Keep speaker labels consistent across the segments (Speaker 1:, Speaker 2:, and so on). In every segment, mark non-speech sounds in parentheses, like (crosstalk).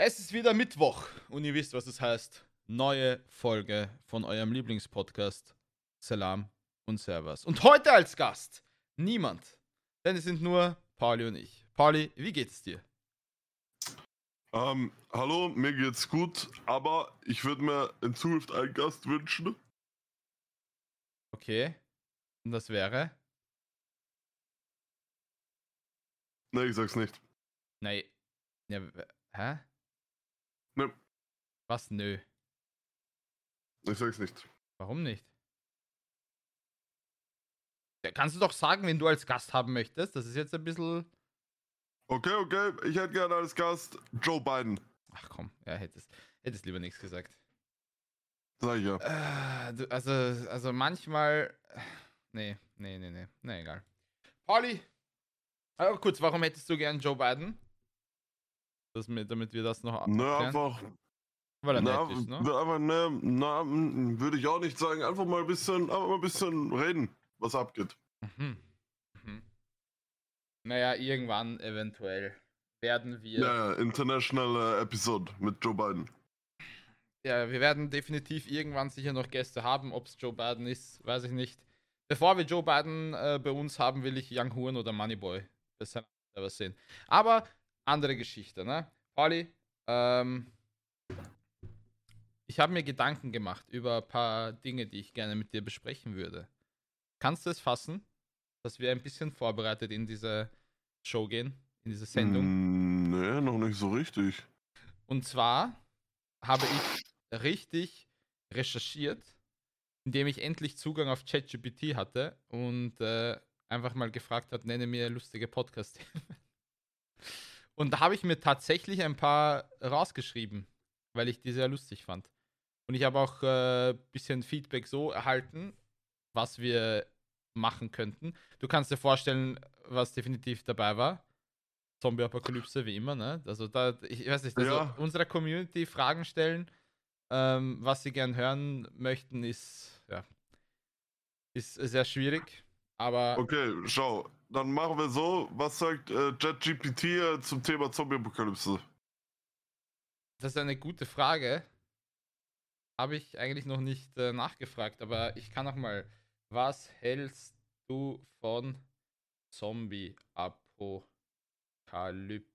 Speaker 1: Es ist wieder Mittwoch und ihr wisst, was es heißt. Neue Folge von eurem Lieblingspodcast Salam und Servus. Und heute als Gast niemand, denn es sind nur Pauli und ich. Pauli, wie geht's dir?
Speaker 2: Ähm, hallo, mir geht's gut, aber ich würde mir in Zukunft einen Gast wünschen.
Speaker 1: Okay. Und das wäre?
Speaker 2: Ne, ich sag's nicht.
Speaker 1: Nein. Ja, hä?
Speaker 2: Nö.
Speaker 1: Was? Nö.
Speaker 2: Ich sag's nicht.
Speaker 1: Warum nicht? Ja, kannst du doch sagen, wenn du als Gast haben möchtest. Das ist jetzt ein bisschen.
Speaker 2: Okay, okay, ich hätte gerne als Gast Joe Biden.
Speaker 1: Ach komm, ja, hättest, hättest lieber nichts gesagt.
Speaker 2: Sag ich ja.
Speaker 1: Äh, also, also manchmal. Nee, nee, nee, nee. Nee, egal. Pauli! Aber kurz, warum hättest du gern Joe Biden? Das, mit- damit wir das noch abklären?
Speaker 2: einfach.
Speaker 1: Weil er
Speaker 2: Na,
Speaker 1: nett ist, ne?
Speaker 2: einfach, ne, na, würde ich auch nicht sagen. Einfach mal ein bisschen, einfach mal ein bisschen reden, was abgeht.
Speaker 1: Mhm. Mhm. Naja, irgendwann eventuell werden wir.
Speaker 2: Ja, International äh, Episode mit Joe Biden.
Speaker 1: Ja, wir werden definitiv irgendwann sicher noch Gäste haben. Ob es Joe Biden ist, weiß ich nicht. Bevor wir Joe Biden äh, bei uns haben, will ich Young Horn oder Moneyboy. Das kann was sehen. Aber andere Geschichte, ne? Pauli, ähm, ich habe mir Gedanken gemacht über ein paar Dinge, die ich gerne mit dir besprechen würde. Kannst du es fassen, dass wir ein bisschen vorbereitet in diese Show gehen, in diese Sendung?
Speaker 2: Mm, nee, noch nicht so richtig.
Speaker 1: Und zwar habe ich richtig recherchiert, indem ich endlich Zugang auf ChatGPT hatte und äh, einfach mal gefragt hat, nenne mir lustige podcast (laughs) Und da habe ich mir tatsächlich ein paar rausgeschrieben, weil ich die sehr lustig fand. Und ich habe auch ein äh, bisschen Feedback so erhalten, was wir machen könnten. Du kannst dir vorstellen, was definitiv dabei war. Zombie-Apokalypse, wie immer, ne? Also da, ich weiß nicht, also
Speaker 2: Ja.
Speaker 1: unserer Community Fragen stellen, ähm, was sie gern hören möchten, ist, ja, ist sehr schwierig. Aber
Speaker 2: Okay, schau. Dann machen wir so. Was sagt äh, JetGPT äh, zum Thema Zombie-Apokalypse?
Speaker 1: das ist eine gute Frage. Habe ich eigentlich noch nicht äh, nachgefragt, aber ich kann auch mal. Was hältst du von Zombie-Apokalypsen?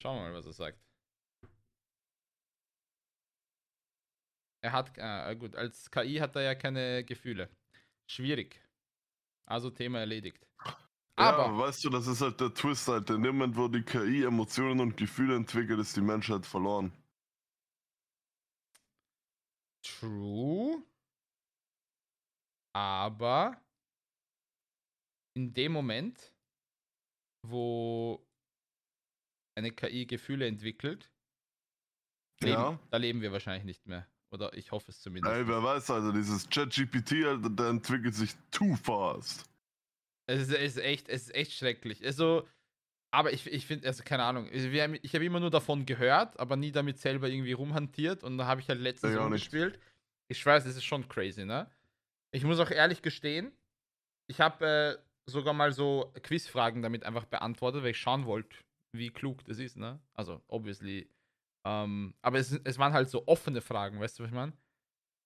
Speaker 1: Schauen wir mal, was er sagt. Er hat, äh, gut, als KI hat er ja keine Gefühle. Schwierig. Also Thema erledigt. Aber,
Speaker 2: ja, weißt du, das ist halt der Twist halt. In dem Moment, wo die KI Emotionen und Gefühle entwickelt, ist die Menschheit verloren.
Speaker 1: True. Aber in dem Moment, wo eine KI Gefühle entwickelt, leben,
Speaker 2: Ja.
Speaker 1: da leben wir wahrscheinlich nicht mehr. Oder ich hoffe es zumindest.
Speaker 2: Ey, wer weiß, also dieses ChatGPT, Alter, der entwickelt sich too fast.
Speaker 1: Es ist, es ist echt, es ist echt schrecklich. Also, aber ich, ich finde, also keine Ahnung, ich habe immer nur davon gehört, aber nie damit selber irgendwie rumhantiert und da habe ich halt letztens
Speaker 2: Ja,
Speaker 1: rumgespielt. Ich weiß, es ist schon crazy, ne? Ich muss auch ehrlich gestehen, ich habe äh, sogar mal so Quizfragen damit einfach beantwortet, weil ich schauen wollte, wie klug das ist, ne? Also, obviously. Ähm, aber es, es waren halt so offene Fragen, weißt du, was ich meine?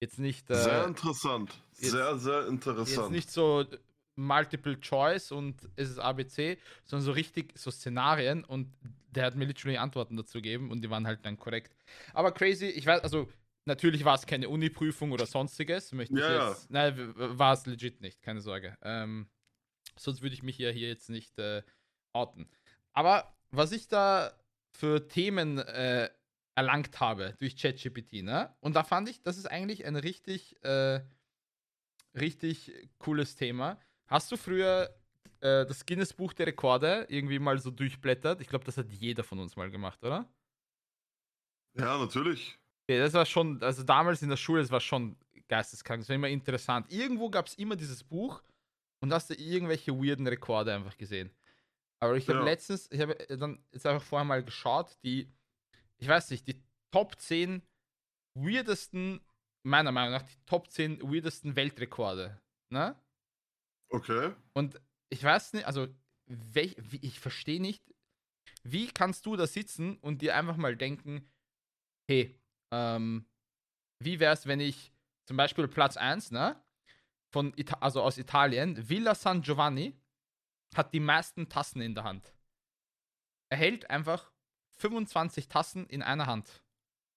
Speaker 1: Jetzt nicht. Äh,
Speaker 2: Sehr interessant.
Speaker 1: jetzt-
Speaker 2: sehr, sehr
Speaker 1: Jetzt
Speaker 2: interessant.
Speaker 1: nicht so Multiple Choice und es ist ABC, sondern so richtig so Szenarien und der hat mir literally Antworten dazu gegeben und die waren halt dann korrekt. Aber crazy, ich weiß, also natürlich war es keine Uni-Prüfung oder sonstiges, möchte ich
Speaker 2: Ja, ja.
Speaker 1: jetzt. Nein, war es legit nicht, keine Sorge. Ähm, sonst würde ich mich ja hier jetzt nicht äh, outen. Aber was ich da für Themen äh, erlangt habe durch ChatGPT, ne? Und da fand ich, das ist eigentlich ein richtig, äh, richtig cooles Thema. Hast du früher äh, das Guinness-Buch der Rekorde irgendwie mal so durchblättert? Ich glaube, das hat jeder von uns mal gemacht, oder?
Speaker 2: ja, natürlich.
Speaker 1: Okay, das war schon, also damals in der Schule, das war schon geisteskrank, das war immer interessant. Irgendwo gab es immer dieses Buch und hast du irgendwelche weirden Rekorde einfach gesehen. Aber ich habe
Speaker 2: Ja.
Speaker 1: letztens, ich habe dann jetzt einfach vorher mal geschaut, die, ich weiß nicht, die Top 10 weirdesten, meiner Meinung nach, die Top 10 weirdesten Weltrekorde. Ne?
Speaker 2: Okay.
Speaker 1: Und ich weiß nicht, also welch, ich verstehe nicht, Wie kannst du da sitzen und dir einfach mal denken, hey, ähm, wie wäre es, wenn ich zum Beispiel Platz 1, ne? Von Ita also aus Italien, Villa San Giovanni hat die meisten Tassen in der Hand. Er hält einfach 25 Tassen in einer Hand.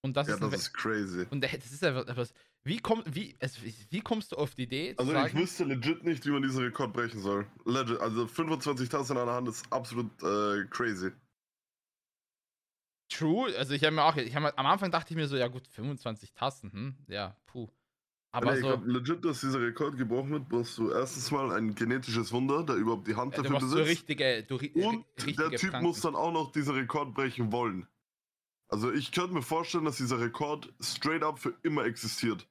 Speaker 1: Und das
Speaker 2: Ja,
Speaker 1: ist
Speaker 2: das ist crazy.
Speaker 1: und das ist etwas. Wie, komm, wie, es, wie kommst du auf die Idee? zu
Speaker 2: Also ich
Speaker 1: sagen,
Speaker 2: wüsste legit nicht, wie man diesen Rekord brechen soll. Legit. Also 25 Tassen in einer Hand ist absolut äh, crazy.
Speaker 1: True, also ich habe mir auch, ich hab, mir- am Anfang dachte ich mir so, ja gut, 25 Tassen, hm, ja, puh. Aber
Speaker 2: nee, ich
Speaker 1: so,
Speaker 2: glaube legit, dass dieser Rekord gebrochen wird, brauchst du erstens mal ein genetisches Wunder, der überhaupt die Hand
Speaker 1: äh, du
Speaker 2: dafür besitzt.
Speaker 1: richtige, du, ri-
Speaker 2: Und
Speaker 1: ri-
Speaker 2: der
Speaker 1: richtige
Speaker 2: Typ
Speaker 1: Pranken.
Speaker 2: muss dann auch noch diesen Rekord brechen wollen. Also ich könnte mir vorstellen, dass dieser Rekord straight up für immer existiert.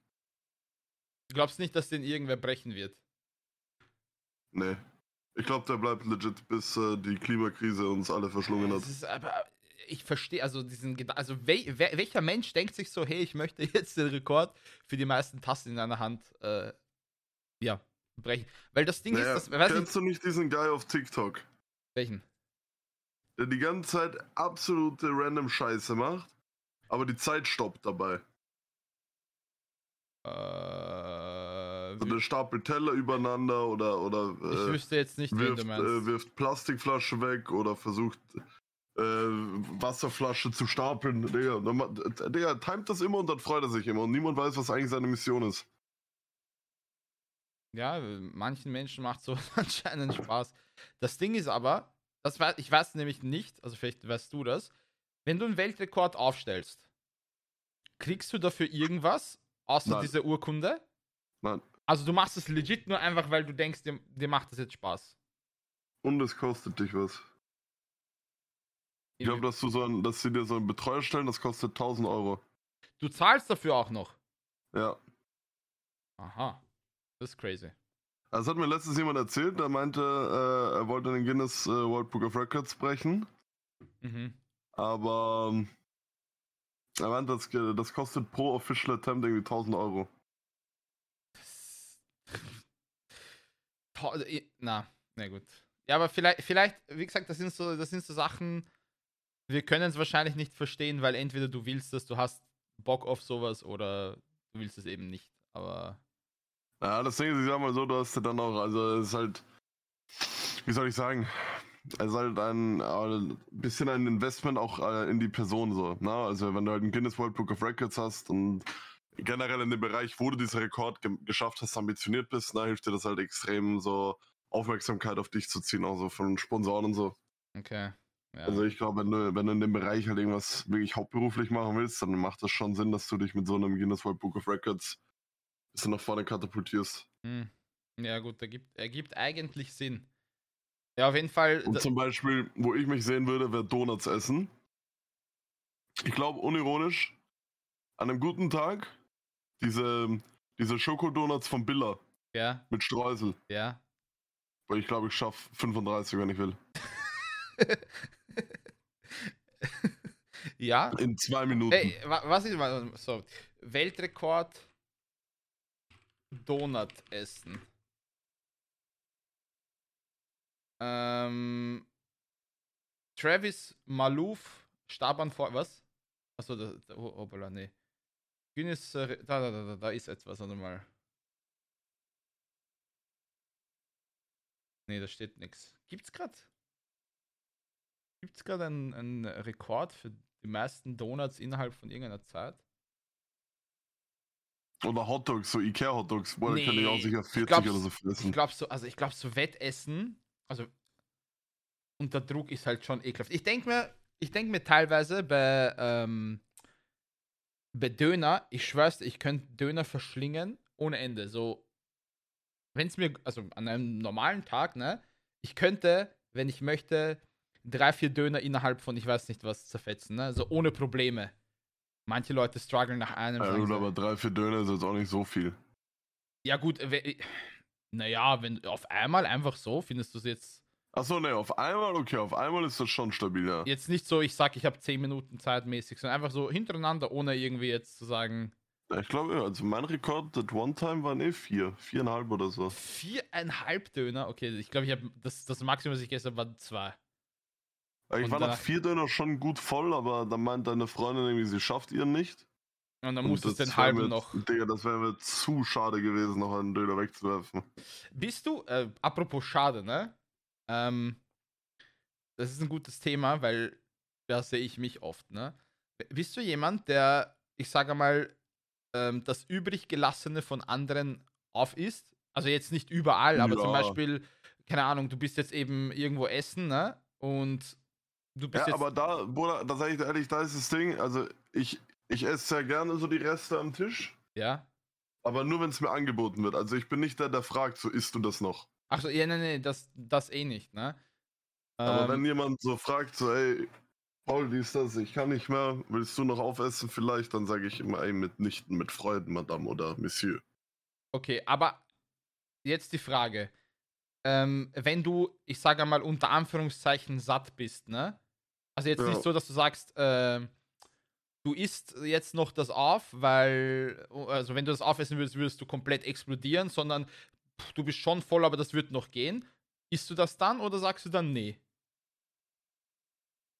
Speaker 1: Du glaubst nicht, dass den irgendwer brechen wird?
Speaker 2: Nee. Ich glaube, der bleibt legit, bis äh, die Klimakrise uns alle verschlungen hat.
Speaker 1: Ist aber, ich verstehe, also diesen Gedanken, also wel, wer, welcher Mensch denkt sich so, hey, ich möchte (laughs) jetzt den Rekord für die meisten Tassen in einer Hand, äh, ja, brechen. Weil das Ding
Speaker 2: Naja,
Speaker 1: ist, das, weiß nicht,
Speaker 2: kennst du nicht diesen Guy auf TikTok,
Speaker 1: welchen?
Speaker 2: der die ganze Zeit absolute random Scheiße macht, aber die Zeit stoppt dabei?
Speaker 1: Äh,
Speaker 2: Also der stapelt Teller übereinander oder, oder
Speaker 1: ich
Speaker 2: äh,
Speaker 1: wüsste jetzt nicht, wen
Speaker 2: wirft,
Speaker 1: du meinst.
Speaker 2: äh, wirft Plastikflasche weg oder versucht äh, Wasserflasche zu stapeln. Digga, Digga, timet das immer und dann freut er sich immer und niemand weiß, was eigentlich seine Mission ist.
Speaker 1: Ja, manchen Menschen macht so (laughs) anscheinend Spaß. Das Ding ist aber, das weiß, ich weiß nämlich nicht, also vielleicht weißt du das, wenn du einen Weltrekord aufstellst, kriegst du dafür irgendwas, außer
Speaker 2: Nein.
Speaker 1: diese Urkunde?
Speaker 2: Nein.
Speaker 1: Also du machst es legit nur einfach, weil du denkst, dir, dir macht das jetzt Spaß.
Speaker 2: Und es kostet dich was. Ich glaube, dass du so ein, dass sie dir so einen Betreuer stellen, das kostet 1000 Euro.
Speaker 1: du zahlst dafür auch noch.
Speaker 2: Ja.
Speaker 1: Aha. Das ist crazy.
Speaker 2: Das hat mir letztens jemand erzählt, der meinte, äh, er wollte den Guinness äh, World Book of Records brechen,
Speaker 1: Mhm.
Speaker 2: aber ähm, er meinte, das, ge- das kostet pro Official Attempt irgendwie 1000 Euro.
Speaker 1: I- Na, na gut. Ja, aber vielleicht, vielleicht, wie gesagt, das sind so, das sind so Sachen, wir können es wahrscheinlich nicht verstehen, weil entweder du willst das, du hast Bock auf sowas oder du willst es eben nicht. Aber
Speaker 2: Ja, das Ding ist, ich sag mal so, du hast dann auch, also es ist halt, wie soll ich sagen, es ist halt ein äh, bisschen ein Investment auch äh, in die Person so. Ne? Also wenn du halt ein Guinness World Book of Records hast und generell in dem Bereich, wo du diesen Rekord ge geschafft hast, ambitioniert bist, da hilft dir das halt extrem so Aufmerksamkeit auf dich zu ziehen, auch so von Sponsoren und so.
Speaker 1: okay. Ja.
Speaker 2: Also ich glaube, wenn du, wenn du in dem Bereich halt irgendwas wirklich hauptberuflich machen willst, dann macht das schon Sinn, dass du dich mit so einem Guinness World Book of Records ein bisschen nach vorne katapultierst.
Speaker 1: Hm. Ja, gut, ergibt, ergibt eigentlich Sinn. Ja, auf jeden Fall.
Speaker 2: Und zum Beispiel, wo ich mich sehen würde, wäre Donuts essen. Ich glaube, unironisch, an einem guten Tag, diese, diese Schokodonuts von Billa
Speaker 1: Ja,
Speaker 2: mit Streusel.
Speaker 1: ja.
Speaker 2: Weil ich glaube, ich schaffe 35, wenn ich will. (laughs)
Speaker 1: ja.
Speaker 2: In zwei Minuten.
Speaker 1: Ey, wa- was ist mal so? Weltrekord Donut essen. Ähm, Travis Maluf starb an vor was? Achso, da, da, oh, hoppala, nee. Guinness, äh, da, da, da, da, ist etwas, warte mal. Nee, da steht nichts. Gibt's grad? Gibt's gerade einen, einen Rekord für die meisten Donuts innerhalb von irgendeiner Zeit?
Speaker 2: Oder Hotdogs, so Ikea-Hotdogs. Boah, da kann ich auch
Speaker 1: Nee,
Speaker 2: sicher
Speaker 1: ich
Speaker 2: 40
Speaker 1: glaub's-
Speaker 2: oder so
Speaker 1: Ich
Speaker 2: fressen.
Speaker 1: glaube so, also ich glaube so Wettessen, also und der Druck ist halt schon ekelhaft. Ich denke mir, ich denke mir teilweise bei, ähm, bei Döner, ich schwör's, dir, ich könnte Döner verschlingen ohne Ende. So, wenn es mir, also an einem normalen Tag, ne, ich könnte, wenn ich möchte, drei, vier Döner innerhalb von, ich weiß nicht was, zerfetzen, ne, so ohne Probleme. Manche Leute strugglen nach einem.
Speaker 2: Ja, gut,
Speaker 1: so,
Speaker 2: aber drei, vier Döner ist jetzt auch nicht so viel.
Speaker 1: Ja, gut, naja, wenn auf einmal einfach so, findest du es jetzt,
Speaker 2: Achso, ne, auf einmal, okay, auf einmal ist das schon stabil, ja.
Speaker 1: jetzt nicht so, ich sag, ich habe 10 Minuten Zeit mäßig, sondern einfach so hintereinander, ohne irgendwie jetzt zu sagen,
Speaker 2: Ich glaube, ja, also mein Rekord at one time waren eh vier, viereinhalb oder so.
Speaker 1: viereinhalb Döner, okay, ich glaube, ich habe das, das Maximum, was ich habe, waren zwei.
Speaker 2: Ich
Speaker 1: Und
Speaker 2: war nach vier Döner schon gut voll, aber dann meint deine Freundin irgendwie, sie schafft ihren nicht.
Speaker 1: Und dann musstest du den halben noch.
Speaker 2: Digga, das wäre mir zu schade gewesen, noch einen Döner wegzuwerfen.
Speaker 1: Bist du, äh, apropos schade, ne? Ähm, das ist ein gutes Thema, weil da sehe ich mich oft, ne? Bist du jemand, der, ich sage mal, ähm, das übrig gelassene von anderen auf isst? Also jetzt nicht überall, aber zum
Speaker 2: Ja.
Speaker 1: Beispiel, keine Ahnung, du bist jetzt eben irgendwo essen, ne? Und du bist
Speaker 2: Ja,
Speaker 1: jetzt.
Speaker 2: aber da, Bruder, da sag ich dir ehrlich, da ist das Ding, also ich, ich esse sehr gerne so die Reste am Tisch,
Speaker 1: ja.
Speaker 2: aber nur wenn es mir angeboten wird. Also ich bin nicht der, der fragt, so isst du das noch.
Speaker 1: Achso, ja, nee, nee, das, das eh nicht, ne?
Speaker 2: Aber
Speaker 1: Ähm,
Speaker 2: wenn jemand so fragt, so, ey, Paul, wie ist das? Ich kann nicht mehr, willst du noch aufessen vielleicht? Dann sage ich immer, ey, mitnichten, mit Freuden, Madame oder Monsieur.
Speaker 1: Okay, aber jetzt die Frage. Ähm, wenn du, ich sage mal, unter Anführungszeichen satt bist, ne? Also jetzt
Speaker 2: Ja.
Speaker 1: nicht so, dass du sagst, ähm, du isst jetzt noch das auf, weil, also wenn du das aufessen würdest, würdest du komplett explodieren, sondern pff, du bist schon voll, aber das wird noch gehen. Isst du das dann oder sagst du dann nee?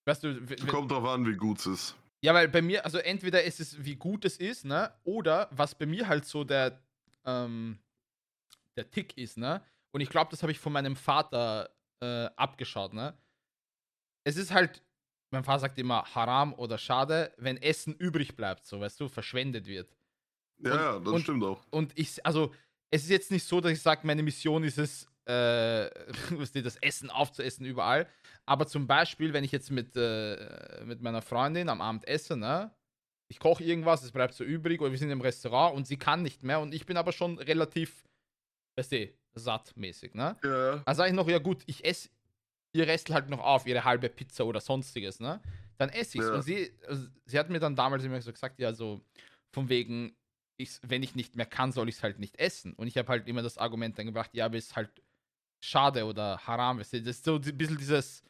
Speaker 1: Weißt du,
Speaker 2: Kommt drauf an, wie gut es ist.
Speaker 1: ja, weil bei mir, also entweder ist es, wie gut es ist, ne? Oder was bei mir halt so der, ähm, der Tick ist, ne? Und ich glaube, das habe ich von meinem Vater äh, abgeschaut, ne? Es ist halt, mein Vater sagt immer Haram oder schade, wenn Essen übrig bleibt, so, weißt du, verschwendet wird.
Speaker 2: Ja,
Speaker 1: Und-
Speaker 2: das
Speaker 1: und-
Speaker 2: stimmt auch.
Speaker 1: Und ich, also, es ist jetzt nicht so, dass ich sage, meine Mission ist es, äh, (laughs) das Essen aufzuessen überall. Aber zum Beispiel, wenn ich jetzt mit, äh, mit meiner Freundin am Abend esse, ne? Ich koche irgendwas, es bleibt so übrig, oder wir sind im Restaurant und sie kann nicht mehr und ich bin aber schon relativ, weißt du, sattmäßig, ne?
Speaker 2: Ja, ja.
Speaker 1: Dann sage ich noch, ja gut, ich esse ihr Restel halt noch auf, ihre halbe Pizza oder sonstiges, ne? Dann esse ich es.
Speaker 2: Ja.
Speaker 1: Und sie, also, sie hat mir dann damals immer so gesagt, ja, so von wegen, ich, wenn ich nicht mehr kann, soll ich es halt nicht essen. Und ich habe halt immer das Argument dann gebracht, ja, aber es ist halt schade oder haram. Das ist so ein bisschen dieses,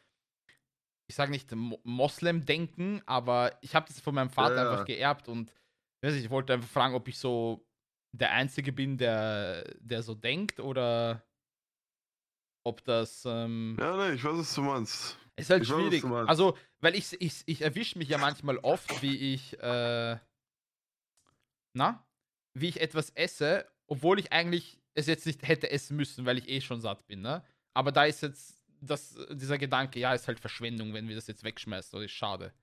Speaker 1: ich sage nicht Mo- Moslem-Denken, aber ich habe das von meinem Vater
Speaker 2: Ja,
Speaker 1: einfach geerbt und weiß nicht, ich wollte einfach fragen, ob ich so der Einzige bin, der, der so denkt oder ob das. Ähm,
Speaker 2: Ja, ne, ich weiß, was du meinst.
Speaker 1: ist halt
Speaker 2: ich weiß,
Speaker 1: schwierig.
Speaker 2: meinst.
Speaker 1: Also, weil ich, ich, ich erwische mich ja manchmal oft, wie ich, äh, na, wie ich etwas esse, obwohl ich eigentlich es jetzt nicht hätte essen müssen, weil ich eh schon satt bin, ne? Aber da ist jetzt das, dieser Gedanke, ja, ist halt Verschwendung, wenn wir das jetzt wegschmeißen, oder ist schade.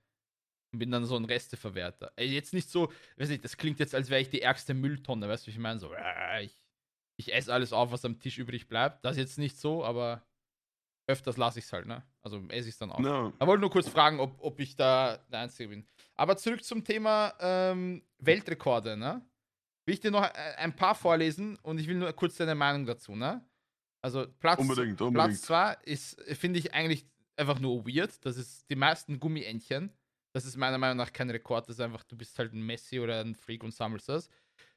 Speaker 1: Und bin dann so ein Resteverwerter. Ey, Jetzt nicht so, weiß nicht, das klingt jetzt, als wäre ich die ärgste Mülltonne, weißt du, wie ich meine? So, äh, ich, ich esse alles auf, was am Tisch übrig bleibt. Das ist jetzt nicht so, aber öfters lasse ich es halt, ne? Also esse ich es dann auch.
Speaker 2: Ja,
Speaker 1: Ich wollte nur kurz fragen, ob, ob ich da der Einzige bin. Aber zurück zum Thema ähm, Weltrekorde, ne? Will ich dir noch äh, ein paar vorlesen und ich will nur kurz deine Meinung dazu, ne? Also Platz,
Speaker 2: Unbedingt,
Speaker 1: Platz
Speaker 2: unbedingt.
Speaker 1: 2 ist, finde ich eigentlich einfach nur weird. Das ist die meisten Gummientchen. Das ist meiner Meinung nach kein Rekord. Das ist einfach, du bist halt ein Messi oder ein Freak und sammelst das.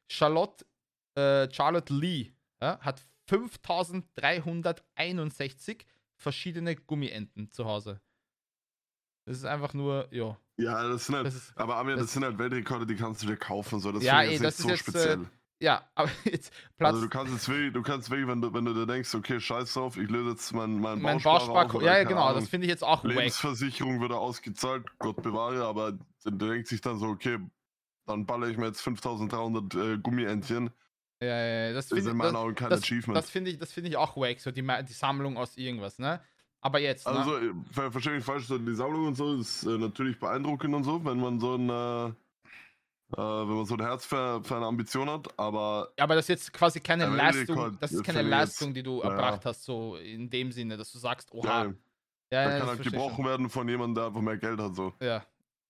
Speaker 1: Charlotte, äh, Charlotte Lee ja, hat 5361 verschiedene Gummienten zu Hause. Das ist einfach nur, ja.
Speaker 2: ja, das sind halt,
Speaker 1: Das ist,
Speaker 2: aber Amir, das,
Speaker 1: das-
Speaker 2: sind halt Weltrekorde, die kannst du dir kaufen, so. Das
Speaker 1: Ja, ey, das ist
Speaker 2: so
Speaker 1: jetzt, äh,
Speaker 2: speziell.
Speaker 1: ja, (laughs) aber jetzt Platz.
Speaker 2: Also du kannst jetzt wirklich, du kannst wirklich, wenn du, wenn du dir denkst, okay, scheiß drauf, ich löse jetzt meinen mein
Speaker 1: mein
Speaker 2: auf, oder
Speaker 1: Ja, ja, genau,
Speaker 2: Ahnung,
Speaker 1: das finde ich jetzt auch wack.
Speaker 2: Lebensversicherung wird ausgezahlt, Gott bewahre, aber der denkt sich dann so, okay, dann baller ich mir jetzt 5300 äh, Gummientchen.
Speaker 1: Ja, ja, ja, das
Speaker 2: Das ist
Speaker 1: finde
Speaker 2: in meinen Augen kein
Speaker 1: das,
Speaker 2: Achievement.
Speaker 1: das finde ich, das finde ich auch wack, so die, die Sammlung aus irgendwas, ne? Aber jetzt, ne?
Speaker 2: Also, äh, ver verstehe mich falsch, so die Sammlung und so ist äh, natürlich beeindruckend und so, wenn man so ein, äh, äh, wenn man so ein Herz für, für eine Ambition hat, aber
Speaker 1: Aber das ist jetzt quasi keine
Speaker 2: Ja,
Speaker 1: Leistung,
Speaker 2: Weltrekord,
Speaker 1: das ist keine Leistung, die du
Speaker 2: ja.
Speaker 1: erbracht hast, so in dem Sinne, dass du sagst, oha.
Speaker 2: ja,
Speaker 1: Ja, ja,
Speaker 2: kann halt gebrochen
Speaker 1: schon.
Speaker 2: werden von jemandem, der einfach mehr Geld hat, so.
Speaker 1: Ja.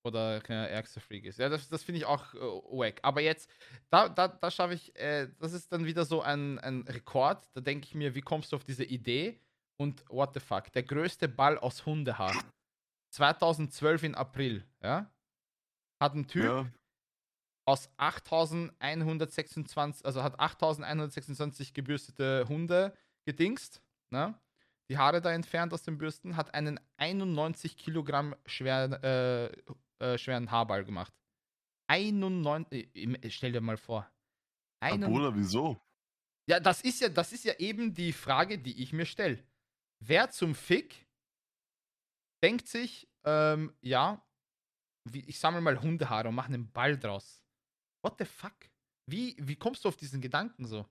Speaker 1: Oder kein ärgster Freak ist. Ja, das, das finde ich auch äh, wack. Aber jetzt, da, da, da schaffe ich, äh, das ist dann wieder so ein, ein Rekord. Da denke ich mir, wie kommst du auf diese Idee? Und what the fuck? Der größte Ball aus Hundehaar. 2012 in April, ja? Hat ein Typ
Speaker 2: Ja,
Speaker 1: aus 8126, also hat 8126 gebürstete Hunde gedingst, ne? Die Haare da entfernt aus den Bürsten, hat einen 91 Kilogramm schweren, äh, äh, schweren Haarball gemacht. 91, äh, stell dir mal vor.
Speaker 2: Bruder, wieso?
Speaker 1: ja, das ist ja, das ist ja eben die Frage, die ich mir stelle. Wer zum Fick denkt sich, ähm, ja, wie, ich sammle mal Hundehaare und mache einen Ball draus. What the fuck? Wie, wie kommst du auf diesen Gedanken so?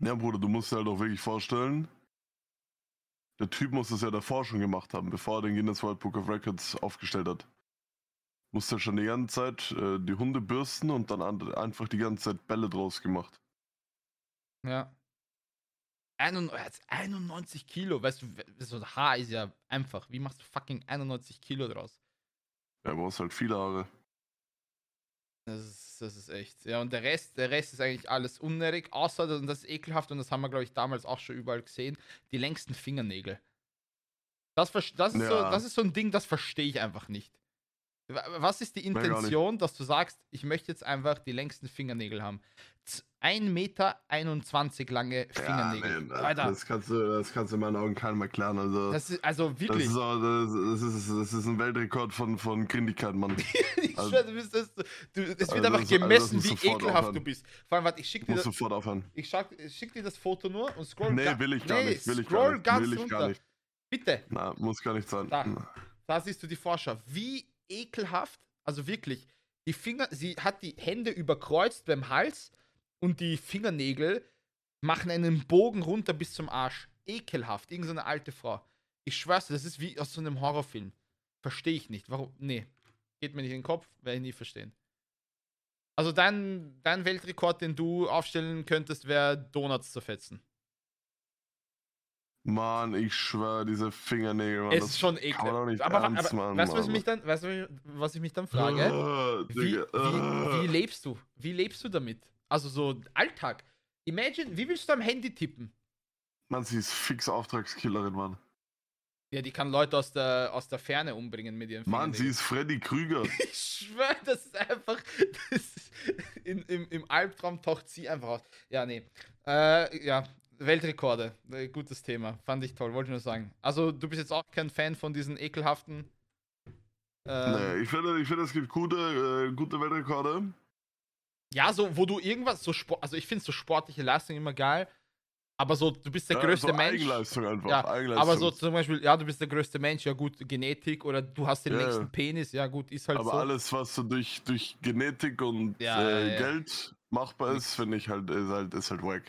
Speaker 2: Ja, Bruder, du musst dir halt auch wirklich vorstellen, der Typ muss das ja davor schon gemacht haben, bevor er den Guinness World Book of Records aufgestellt hat. Musste schon die ganze Zeit äh, die Hunde bürsten und dann an, einfach die ganze Zeit Bälle draus gemacht.
Speaker 1: Ja. 91, 91 Kilo, weißt du, so ein Haar ist ja einfach. Wie machst du fucking 91 Kilo draus?
Speaker 2: Ja, du brauchst halt viele Haare.
Speaker 1: Das ist, das ist echt. Ja, und der Rest, der Rest ist eigentlich alles unnötig, außer, und das ist ekelhaft, und das haben wir, glaube ich, damals auch schon überall gesehen, die längsten Fingernägel. Das, das, ist,
Speaker 2: Ja.
Speaker 1: so, das ist so ein Ding, das verstehe ich einfach nicht. Wa- Was ist die. Intention, dass du sagst, ich möchte jetzt einfach die längsten Fingernägel haben? 1,21 Meter lange Fingernägel.
Speaker 2: Ja, nee, das kannst du, das kannst du in meinen Augen keinem erklären. Also, das,
Speaker 1: das ist also wirklich.
Speaker 2: ist, auch, das, das, ist, das ist ein Weltrekord von, von Grindigkeit, Mann. (laughs) also-
Speaker 1: du bist das, du, es wird
Speaker 2: Also
Speaker 1: einfach
Speaker 2: das- also
Speaker 1: gemessen,
Speaker 2: das
Speaker 1: wie ekelhaft
Speaker 2: aufhören.
Speaker 1: du bist. Vor allem, warte, ich schicke dir,
Speaker 2: Muss
Speaker 1: das-
Speaker 2: sofort aufhören.
Speaker 1: ich schack, ich schick dir das Foto nur und scroll
Speaker 2: Nee, will ich gar
Speaker 1: nee,
Speaker 2: nicht. Will ich
Speaker 1: scroll
Speaker 2: gar nicht.
Speaker 1: ganz
Speaker 2: Will ich
Speaker 1: runter.
Speaker 2: gar nicht.
Speaker 1: Bitte,
Speaker 2: Na, muss gar nicht sein.
Speaker 1: Da. da siehst du die Vorschau. Wie ekelhaft, also wirklich, die Finger, sie hat die Hände überkreuzt beim Hals und die Fingernägel machen einen Bogen runter bis zum Arsch. Ekelhaft, irgend so alte Frau. Ich schwör's das ist wie aus so einem Horrorfilm. Verstehe ich nicht. Warum? Nee. Geht mir nicht in den Kopf, werde ich nie verstehen. Also dein, dein Weltrekord, den du aufstellen könntest, wäre Donuts zerfetzen.
Speaker 2: Mann, ich schwör, diese Fingernägel, Mann.
Speaker 1: es ist schon
Speaker 2: nicht
Speaker 1: Aber,
Speaker 2: ernst
Speaker 1: aber
Speaker 2: machen,
Speaker 1: weißt du, was ich
Speaker 2: Mann.
Speaker 1: mich dann, weißt du, was ich mich dann frage?
Speaker 2: Ah,
Speaker 1: Wie,
Speaker 2: Digga,
Speaker 1: wie, wie lebst du? Wie lebst du damit? Also so Alltag. Imagine, wie willst du am Handy tippen?
Speaker 2: Mann, sie ist fix Auftragskillerin, Mann.
Speaker 1: Ja, die kann Leute aus der, aus der Ferne umbringen mit ihren
Speaker 2: Mann, sie ist Freddy Krüger. (laughs)
Speaker 1: Ich schwöre, das ist einfach. Das ist, in, im, Im Albtraum taucht sie einfach aus. Ja, nee. Äh, ja, Weltrekorde. Äh, gutes Thema. Fand ich toll, wollte ich nur sagen. Also, du bist jetzt auch kein Fan von diesen ekelhaften. ähm,
Speaker 2: nee, ich finde, ich finde, es gibt gute, äh, gute Weltrekorde.
Speaker 1: Ja, so, wo du irgendwas, so Sport, also ich finde so sportliche Leistung immer geil, aber so, du bist der
Speaker 2: Ja,
Speaker 1: größte
Speaker 2: so
Speaker 1: Mensch.
Speaker 2: Eigenleistung einfach.
Speaker 1: Ja,
Speaker 2: Eigenleistung.
Speaker 1: aber so zum Beispiel, ja, du bist der größte Mensch, ja gut, Genetik oder du hast den
Speaker 2: Ja.
Speaker 1: längsten Penis, ja gut, ist halt
Speaker 2: aber
Speaker 1: so.
Speaker 2: alles, was so durch, durch Genetik und
Speaker 1: Ja,
Speaker 2: äh,
Speaker 1: ja, ja.
Speaker 2: Geld machbar ist, finde ich halt, ist halt, ist halt wack.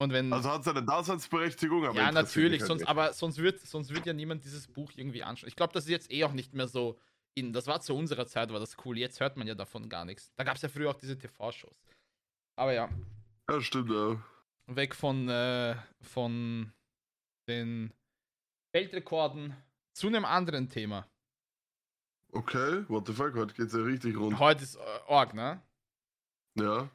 Speaker 1: Und wenn,
Speaker 2: Also hat seine Daseinsberechtigung, aber
Speaker 1: ja, natürlich,
Speaker 2: halt
Speaker 1: sonst, aber sonst wird, sonst wird ja niemand dieses Buch irgendwie anschauen. Ich glaube, das ist jetzt eh auch nicht mehr so in, das war zu unserer Zeit, war das cool, jetzt hört man ja davon gar nichts. Da gab es ja früher auch diese TV-Shows. Aber ja,
Speaker 2: Ja, stimmt, ja.
Speaker 1: weg von, äh, von den Weltrekorden zu einem anderen Thema.
Speaker 2: Okay, what the fuck, heute geht's ja richtig rund.
Speaker 1: Heute ist äh, Org, ne?
Speaker 2: Ja.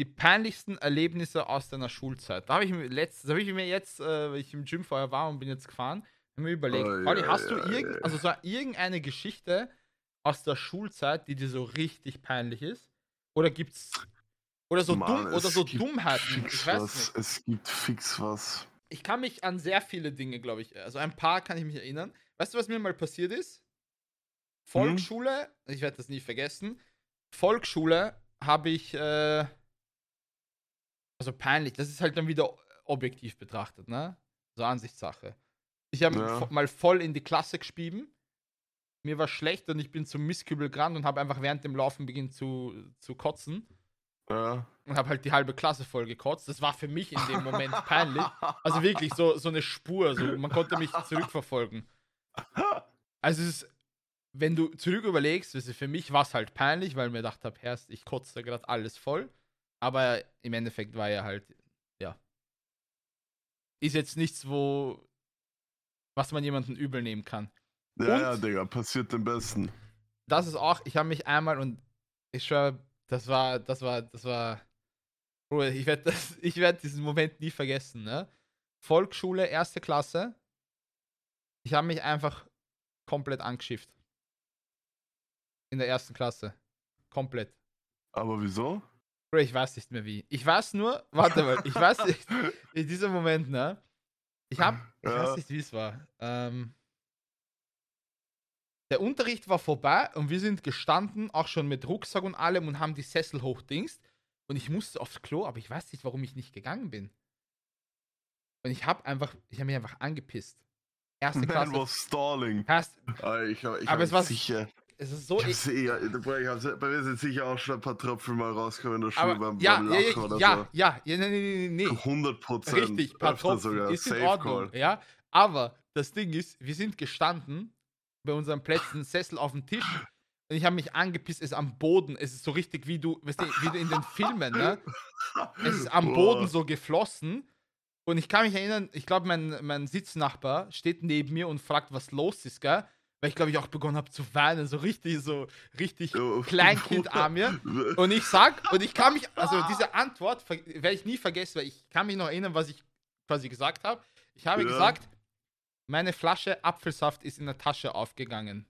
Speaker 1: Die peinlichsten Erlebnisse aus deiner Schulzeit. Da habe ich mir letzt, habe ich mir jetzt, äh, weil ich im Gym vorher war und bin jetzt gefahren, mir überlegt,
Speaker 2: Oh,
Speaker 1: Pauli,
Speaker 2: ja,
Speaker 1: hast du
Speaker 2: ja,
Speaker 1: irgend,
Speaker 2: ja.
Speaker 1: also so irgendeine Geschichte aus der Schulzeit, die dir so richtig peinlich ist? Oder gibt's oder so
Speaker 2: Mann,
Speaker 1: dumm oder
Speaker 2: es
Speaker 1: so Dummheiten? Ich weiß
Speaker 2: was.
Speaker 1: nicht.
Speaker 2: Es gibt fix was.
Speaker 1: Ich kann mich an sehr viele Dinge, glaube ich, also ein paar kann ich mich erinnern. Weißt du, was mir mal passiert ist? Volksschule, ich werde das nie vergessen. Volksschule habe ich, äh, also peinlich, das ist halt dann wieder objektiv betrachtet, ne? So Ansichtssache. Ich habe
Speaker 2: Ja.
Speaker 1: mal voll in die Klasse gespieben. Mir war schlecht und ich bin zum Mistkübel gerannt und habe einfach während dem Laufen beginnt zu, zu kotzen
Speaker 2: Ja.
Speaker 1: und habe halt die halbe Klasse voll gekotzt. Das war für mich in dem Moment peinlich. Also wirklich so, so eine Spur, so, man konnte mich zurückverfolgen. Also es ist, wenn du zurück überlegst, für mich war es halt peinlich, weil ich mir gedacht habe, ich kotze gerade alles voll. Aber im Endeffekt war ja halt, ja. Ist jetzt nichts, wo, was man jemanden übel nehmen kann.
Speaker 2: Ja,
Speaker 1: Und?
Speaker 2: ja, Digga, passiert dem Besten.
Speaker 1: Das ist auch, ich habe mich einmal und ich schwör, das war, das war, das war, Bruder, ich werde (laughs) werd diesen Moment nie vergessen, ne? Volksschule, erste Klasse. Ich habe mich einfach komplett angeschifft. In der ersten Klasse. Komplett.
Speaker 2: Aber wieso?
Speaker 1: Ich weiß nicht mehr wie. Ich weiß nur, (laughs) warte mal, ich weiß nicht, in diesem Moment, ne? Ich hab, ich
Speaker 2: Ja.
Speaker 1: weiß nicht, wie es war. Ähm, der Unterricht war vorbei und wir sind gestanden, auch schon mit Rucksack und allem und haben die Sessel hochdingst. Und ich musste aufs Klo, aber ich weiß nicht, warum ich nicht gegangen bin. Und ich habe einfach, ich habe mich einfach angepisst. erste (laughs)
Speaker 2: Man
Speaker 1: Klasse.
Speaker 2: was stalling.
Speaker 1: Hast,
Speaker 2: Ah, Ich, hab- ich
Speaker 1: Aber
Speaker 2: hab
Speaker 1: es war-
Speaker 2: sicher.
Speaker 1: Es ist so.
Speaker 2: Ich hab's eh, boah, ich hab's, bei mir sind sicher auch schon ein paar Tröpfel mal rausgekommen in der Schule beim,
Speaker 1: ja,
Speaker 2: beim
Speaker 1: ja,
Speaker 2: Lachen
Speaker 1: ja,
Speaker 2: oder
Speaker 1: ja, ja, ja, nee, nee, nee, nee.
Speaker 2: so. 100 Prozent.
Speaker 1: Richtig, paar Tropfen ist in Ordnung, ja. Aber das Ding ist, wir sind gestanden bei unseren Plätzen, Sessel auf dem Tisch und ich habe mich angepisst, es ist am Boden, es ist so richtig wie du, weißt du, wie du in den Filmen, ne? Es ist am Boden so geflossen und ich kann mich erinnern, ich glaube, mein, mein Sitznachbar steht neben mir und fragt, was los ist, gell? Weil ich glaube, ich auch begonnen habe zu weinen, so richtig, so richtig Kleinkindarm mir. (laughs) Und ich sag, und ich kann mich, also diese Antwort werde ich nie vergessen, weil ich kann mich noch erinnern, was ich quasi gesagt habe. Ich habe
Speaker 2: Ja.
Speaker 1: gesagt, meine Flasche Apfelsaft ist in der Tasche aufgegangen.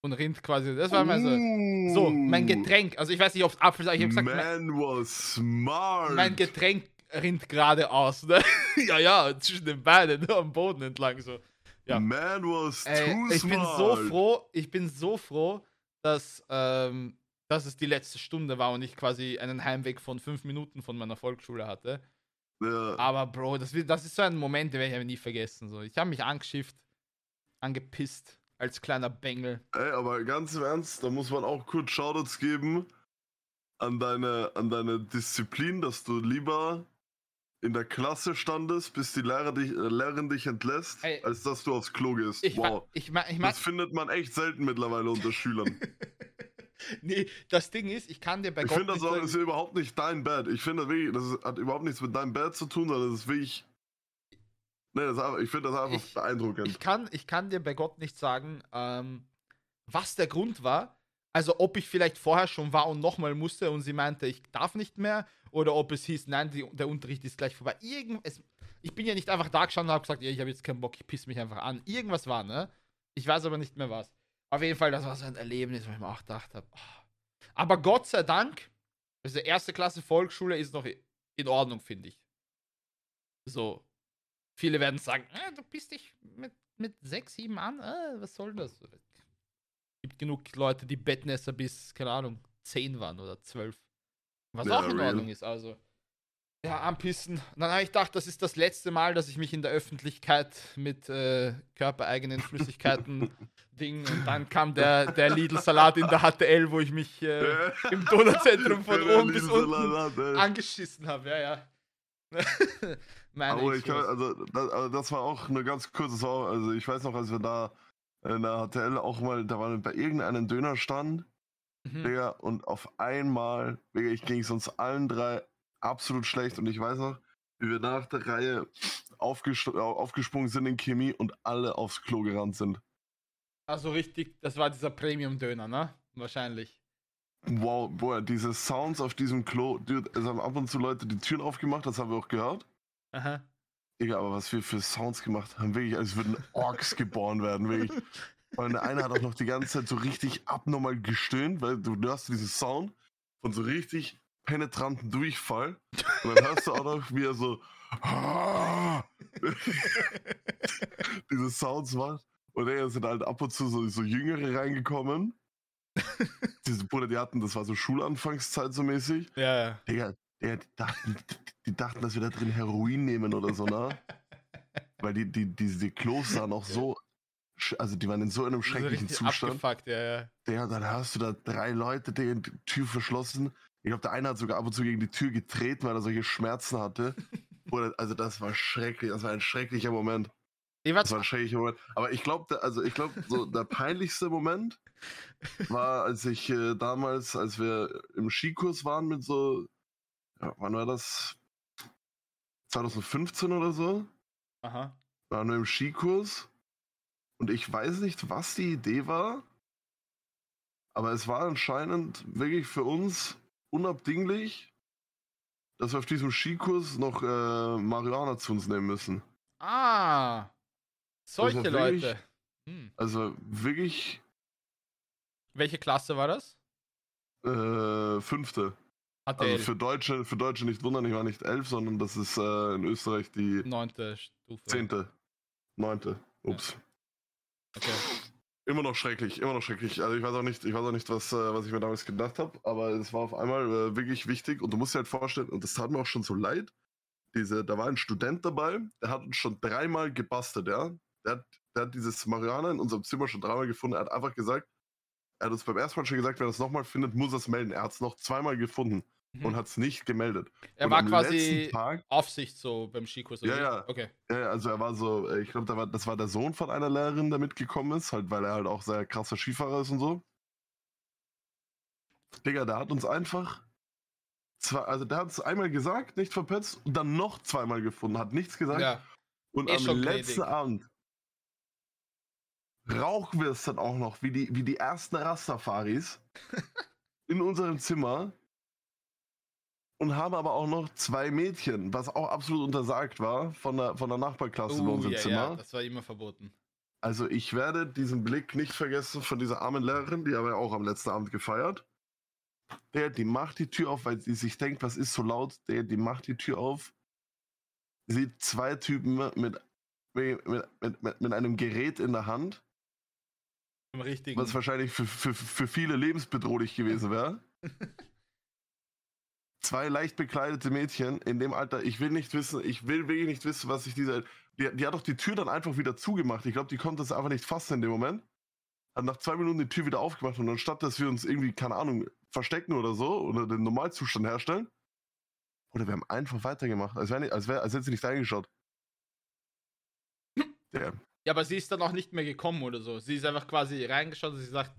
Speaker 1: Und rinnt quasi, das war mein so, so, mein Getränk, also ich weiß nicht, ob es Apfelsaft, ich habe gesagt, mein,
Speaker 2: Man was smart.
Speaker 1: mein Getränk rinnt geradeaus, ne? (laughs) ja, ja, zwischen den Beinen, ne, am Boden entlang, so. Ja.
Speaker 2: Man was
Speaker 1: Ey,
Speaker 2: too
Speaker 1: ich
Speaker 2: smart.
Speaker 1: bin so froh, ich bin so froh, dass, ähm, dass es die letzte Stunde war und ich quasi einen Heimweg von fünf Minuten von meiner Volksschule hatte.
Speaker 2: Ja.
Speaker 1: Aber Bro, das, wird- das ist so ein Moment, den werde ich nie vergessen. So. Ich habe mich angeschifft, angepisst als kleiner Bengel.
Speaker 2: Ey, aber ganz im Ernst, da muss man auch kurz Shoutouts geben an deine, an deine Disziplin, dass du lieber in der Klasse standest, bis die Lehrer dich, äh, Lehrerin dich entlässt,
Speaker 1: Ey.
Speaker 2: als dass du aufs Klo gehst.
Speaker 1: Ich,
Speaker 2: wow.
Speaker 1: ich, ich
Speaker 2: Das findet man echt selten mittlerweile unter (laughs) Schülern.
Speaker 1: nee, das Ding ist, ich kann dir bei
Speaker 2: Ich
Speaker 1: Gott
Speaker 2: finde das
Speaker 1: nicht
Speaker 2: auch
Speaker 1: sagen-
Speaker 2: ist überhaupt nicht dein Bad. Ich finde das wirklich, das hat überhaupt nichts mit deinem Bad zu tun, sondern das ist wirklich. Nee, das ist ich finde das einfach beeindruckend.
Speaker 1: ich kann, ich kann dir bei Gott nicht sagen, ähm, was der Grund war. Also ob ich vielleicht vorher schon war und nochmal musste und sie meinte, ich darf nicht mehr, oder ob es hieß, nein, die, der Unterricht ist gleich vorbei. Irgend, es, ich bin ja nicht einfach da gestanden und habe gesagt, ich habe jetzt keinen Bock, ich piss mich einfach an. Irgendwas war, ne? Ich weiß aber nicht mehr was. Auf jeden Fall, das war so ein Erlebnis, wo ich mir auch gedacht habe. oh. Aber Gott sei Dank, also erste Klasse Volksschule ist noch in Ordnung, finde ich. So, Viele werden sagen, äh, du bist dich mit, mit 6, 7 an, äh, was soll das? Gibt genug Leute, die Bettnässer bis, keine Ahnung, 10 waren oder 12. Was
Speaker 2: Ja,
Speaker 1: auch in
Speaker 2: real.
Speaker 1: Ordnung ist, also. Ja, anpissen. Dann habe ich gedacht, das ist das letzte Mal, dass ich mich in der Öffentlichkeit mit äh, körpereigenen (laughs) Flüssigkeiten (laughs) Ding und dann kam der, der Lidl-Salat in der HTL, wo ich mich äh, (laughs) im Donauzentrum von oben bis unten angeschissen habe, ja, ja. Meine
Speaker 2: Aber ich kann, also, das, also das war auch eine ganz kurze Sache. Also ich weiß noch, als wir da in der HTL auch mal, da waren wir bei irgendeinem Dönerstand,
Speaker 1: Mhm.
Speaker 2: Digga, und auf einmal, Digga, ich ging es uns allen drei absolut schlecht und ich weiß noch, wie wir nach der Reihe aufges aufgesprungen sind in Chemie und alle aufs Klo gerannt sind.
Speaker 1: Also richtig, das war dieser Premium-Döner, ne? Wahrscheinlich.
Speaker 2: Wow, boah, diese Sounds auf diesem Klo, dude, es haben ab und zu Leute die Türen aufgemacht, das haben wir auch gehört.
Speaker 1: Aha.
Speaker 2: Digga, aber was wir für Sounds gemacht haben, wirklich, als würden Orks geboren werden, wirklich. Und der eine hat auch noch die ganze Zeit so richtig abnormal gestöhnt, weil du hörst diesen Sound von so richtig penetranten Durchfall. Und dann hörst du auch noch, wie er so (laughs) diese Sounds macht. Und da sind halt ab und zu so, so Jüngere reingekommen. Diese Bruder, die hatten, das war so Schulanfangszeit so mäßig.
Speaker 1: Ja, ja.
Speaker 2: Digga, Digga, die, dachten, die dachten, dass wir da drin Heroin nehmen oder so, ne? (laughs) Weil die, die, die, die Klos sahen auch so, also die waren in so einem
Speaker 1: So
Speaker 2: schrecklichen
Speaker 1: richtig
Speaker 2: Zustand.
Speaker 1: Abgefuckt, ja, ja.
Speaker 2: Digga, dann hast du da drei Leute, die die Tür verschlossen. Ich glaube, der eine hat sogar ab und zu gegen die Tür getreten, weil er solche Schmerzen hatte. (laughs) Oder, also das war schrecklich, das war ein schrecklicher Moment.
Speaker 1: Ich
Speaker 2: Das war ein schrecklicher Moment. Aber ich glaube, also ich glaube, so der peinlichste Moment war, als ich äh, damals, als wir im Skikurs waren mit so, ja, wann war das? 2015 oder so?
Speaker 1: Aha.
Speaker 2: Waren wir im Skikurs und ich weiß nicht, was die Idee war, aber es war anscheinend wirklich für uns unabdinglich, dass wir auf diesem Skikurs noch äh, Marihuana zu uns nehmen müssen.
Speaker 1: Ah. Solche
Speaker 2: Also wirklich-
Speaker 1: Leute. Hm.
Speaker 2: Also wirklich
Speaker 1: Welche Klasse war das?
Speaker 2: äh, fünfte.
Speaker 1: HTL.
Speaker 2: Also für Deutsche, für Deutsche nicht wundern, ich war nicht elf, sondern das ist äh, in Österreich die
Speaker 1: Neunte Stufe.
Speaker 2: zehnte, neunte. Ups.
Speaker 1: Okay.
Speaker 2: Immer noch schrecklich, immer noch schrecklich. Also ich weiß auch nicht, ich weiß auch nicht, was, äh, was ich mir damals gedacht habe, aber es war auf einmal äh, wirklich wichtig und du musst dir halt vorstellen, und das tat mir auch schon so leid, diese, da war ein Student dabei, der hat uns schon dreimal gebastelt, ja. Der hat der hat dieses Marihuana in unserem Zimmer schon dreimal gefunden. Er hat einfach gesagt, er hat uns beim ersten Mal schon gesagt, wenn er es nochmal findet, muss er es melden. Er hat es noch zweimal gefunden
Speaker 1: Mhm.
Speaker 2: und hat es nicht gemeldet.
Speaker 1: er
Speaker 2: und
Speaker 1: war quasi
Speaker 2: Tag-
Speaker 1: Aufsicht so beim Skikurs.
Speaker 2: Ja, ja.
Speaker 1: Okay.
Speaker 2: Ja, also er war so, äh, ich glaube, da war, das war der Sohn von einer Lehrerin, der mitgekommen ist, halt, weil er halt auch sehr krasser Skifahrer ist und so. Digga, der hat uns einfach zwei, also der hat es einmal gesagt, nicht verpetzt, und dann noch zweimal gefunden, hat nichts gesagt.
Speaker 1: Ja.
Speaker 2: und
Speaker 1: eh
Speaker 2: am letzten
Speaker 1: gnädig.
Speaker 2: Abend rauchen wir es dann auch noch, wie die, wie die ersten Rastafaris (laughs) in unserem Zimmer und haben aber auch noch zwei Mädchen, was auch absolut untersagt war von der, von der Nachbarklasse bei
Speaker 1: Uh,
Speaker 2: uns im
Speaker 1: ja,
Speaker 2: Zimmer.
Speaker 1: ja, das war immer verboten.
Speaker 2: Also ich werde diesen Blick nicht vergessen von dieser armen Lehrerin, die haben wir auch am letzten Abend gefeiert. Der, die macht die Tür auf, weil sie sich denkt, was ist so laut? Der, die macht die Tür auf, sieht zwei Typen mit, mit, mit, mit, mit, mit einem Gerät in der Hand,
Speaker 1: Im richtigen.
Speaker 2: was wahrscheinlich für, für, für viele lebensbedrohlich gewesen wäre. (laughs) Zwei leicht bekleidete Mädchen in dem Alter, ich will nicht wissen, ich will wirklich nicht wissen, was sich diese. Die, die hat doch die Tür dann einfach wieder zugemacht. Ich glaube, die konnte es einfach nicht fassen in dem Moment. Hat nach zwei Minuten die Tür wieder aufgemacht und anstatt, dass wir uns irgendwie, keine Ahnung, verstecken oder so oder den Normalzustand herstellen, oder wir haben einfach weitergemacht, als, wär nicht, als, wär, als hätte sie nicht reingeschaut. (laughs) Der,
Speaker 1: Ja, aber sie ist dann auch nicht mehr gekommen oder so. Sie ist einfach quasi reingeschaut und sie sagt,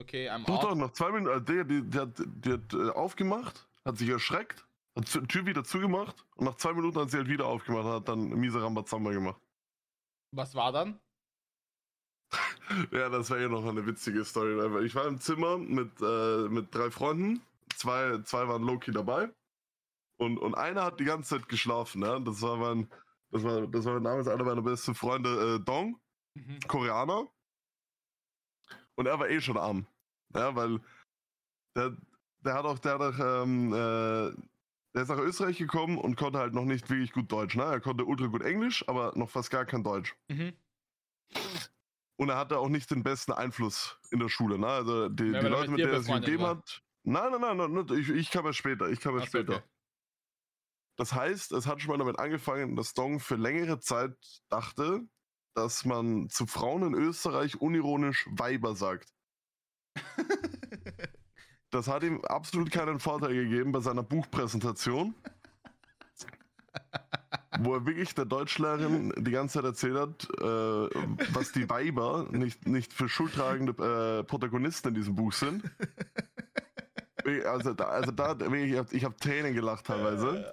Speaker 1: okay, I'm
Speaker 2: Doch,
Speaker 1: out.
Speaker 2: doch, nach zwei Minuten, äh, der, die, die hat, die hat äh, aufgemacht, hat sich erschreckt, hat die Tür wieder zugemacht und nach zwei Minuten hat sie halt wieder aufgemacht und hat dann miese Rambazamba gemacht.
Speaker 1: Was war dann? (laughs)
Speaker 2: Ja, das war ja noch eine witzige Story. Ich war im Zimmer mit, äh, mit drei Freunden, zwei, zwei waren Loki dabei und, und einer hat die ganze Zeit geschlafen. Ne? Das war mein, das war, das war damals einer meiner besten Freunde, äh, Dong.
Speaker 1: Mhm.
Speaker 2: Koreaner. Und er war eh schon arm. Ja, weil der, der hat auch, der hat auch, ähm, äh, der ist nach Österreich gekommen und konnte halt noch nicht wirklich gut Deutsch. Ne? Er konnte ultra gut Englisch, aber noch fast gar kein Deutsch.
Speaker 1: Mhm.
Speaker 2: Und er hatte auch nicht den besten Einfluss in der Schule. Ne? Also die,
Speaker 1: Ja,
Speaker 2: die Leute,
Speaker 1: mit
Speaker 2: denen er umgeben
Speaker 1: war.
Speaker 2: hat. Nein, nein, nein, nein, ich, ich kam erst später. Ich kam erst
Speaker 1: Ach
Speaker 2: später.
Speaker 1: okay.
Speaker 2: Das heißt, es hat schon mal damit angefangen, dass Dong für längere Zeit dachte, dass man zu Frauen in Österreich unironisch Weiber sagt. (laughs) Das hat ihm absolut keinen Vorteil gegeben bei seiner Buchpräsentation, wo er wirklich der Deutschlehrerin die ganze Zeit erzählt hat, äh, was die Weiber nicht, nicht für schuldtragende äh, Protagonisten in diesem Buch sind. Also da, also da ich habe hab Tränen gelacht teilweise.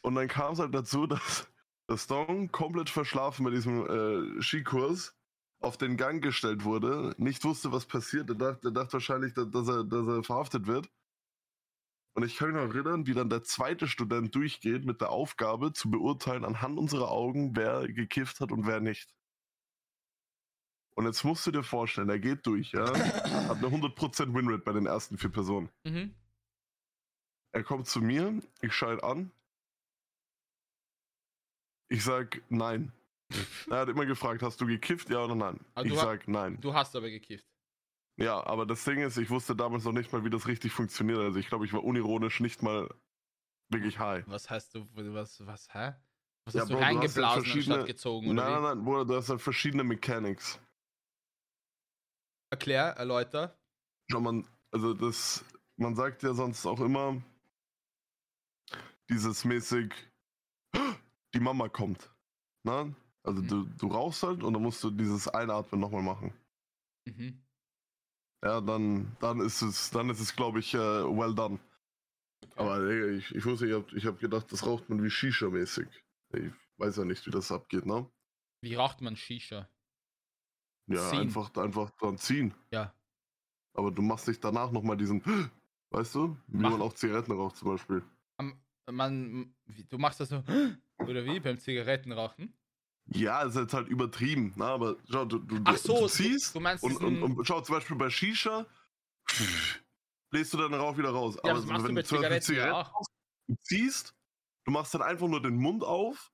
Speaker 2: Und dann kam es halt dazu, dass das Dong komplett verschlafen bei diesem äh, Skikurs auf den Gang gestellt wurde, nicht wusste, was passiert. Er dachte, er dachte wahrscheinlich, dass, er, dass er verhaftet wird. Und ich kann mich noch erinnern, wie dann der zweite Student durchgeht mit der Aufgabe zu beurteilen anhand unserer Augen, wer gekifft hat und wer nicht. Und jetzt musst du dir vorstellen, er geht durch, ja, (coughs) hat eine 100% Winrate bei den ersten vier Personen.
Speaker 1: Mhm.
Speaker 2: Er kommt zu mir, ich ihn an. Ich sag nein. Er hat immer gefragt, hast du gekifft, ja oder nein?
Speaker 1: Ah,
Speaker 2: ich sag nein.
Speaker 1: Du hast aber gekifft.
Speaker 2: Ja, aber das Ding ist, ich wusste damals noch nicht mal, wie das richtig funktioniert. Also ich glaube, ich war unironisch nicht mal wirklich high.
Speaker 1: Was heißt du, was, was, hä? Was
Speaker 2: Ja,
Speaker 1: hast du
Speaker 2: Bro, du hast ja
Speaker 1: reingeblasen gezogen,
Speaker 2: Nein,
Speaker 1: oder
Speaker 2: nein,
Speaker 1: wie?
Speaker 2: nein, Bruder, du hast halt verschiedene Mechanics.
Speaker 1: Erklär, erläuter.
Speaker 2: Schau, man, also das, man sagt ja sonst auch immer, dieses mäßig, die Mama kommt. Na? Also
Speaker 1: Mhm.
Speaker 2: du, du rauchst halt und dann musst du dieses Einatmen nochmal machen.
Speaker 1: Mhm.
Speaker 2: Ja, dann, dann ist es, dann ist es, glaube ich, äh, well done. Aber Digga, ich, ich wusste, ich hab, ich hab gedacht, das raucht man wie Shisha-mäßig. Ich weiß ja nicht, wie das abgeht, ne?
Speaker 1: Wie raucht man Shisha?
Speaker 2: Ja,
Speaker 1: Ziehen.
Speaker 2: einfach, einfach dran ziehen.
Speaker 1: Ja.
Speaker 2: Aber du machst dich danach nochmal diesen, (gasps) weißt du, wie
Speaker 1: Mach-
Speaker 2: man auch Zigaretten raucht zum Beispiel.
Speaker 1: Man, du machst das so, (gasps) oder wie, beim Zigarettenrauchen?
Speaker 2: Ja, ist jetzt halt übertrieben, na, aber schau, du, du,
Speaker 1: Ach so,
Speaker 2: du
Speaker 1: du-
Speaker 2: ziehst
Speaker 1: du meinst
Speaker 2: und, und, und schau, zum Beispiel bei Shisha bläst du dann Rauch wieder raus.
Speaker 1: Ja, das
Speaker 2: so,
Speaker 1: machst du
Speaker 2: wenn
Speaker 1: bei
Speaker 2: zum Beispiel
Speaker 1: Zigaretten ja auch.
Speaker 2: du ziehst, du machst dann einfach nur den Mund auf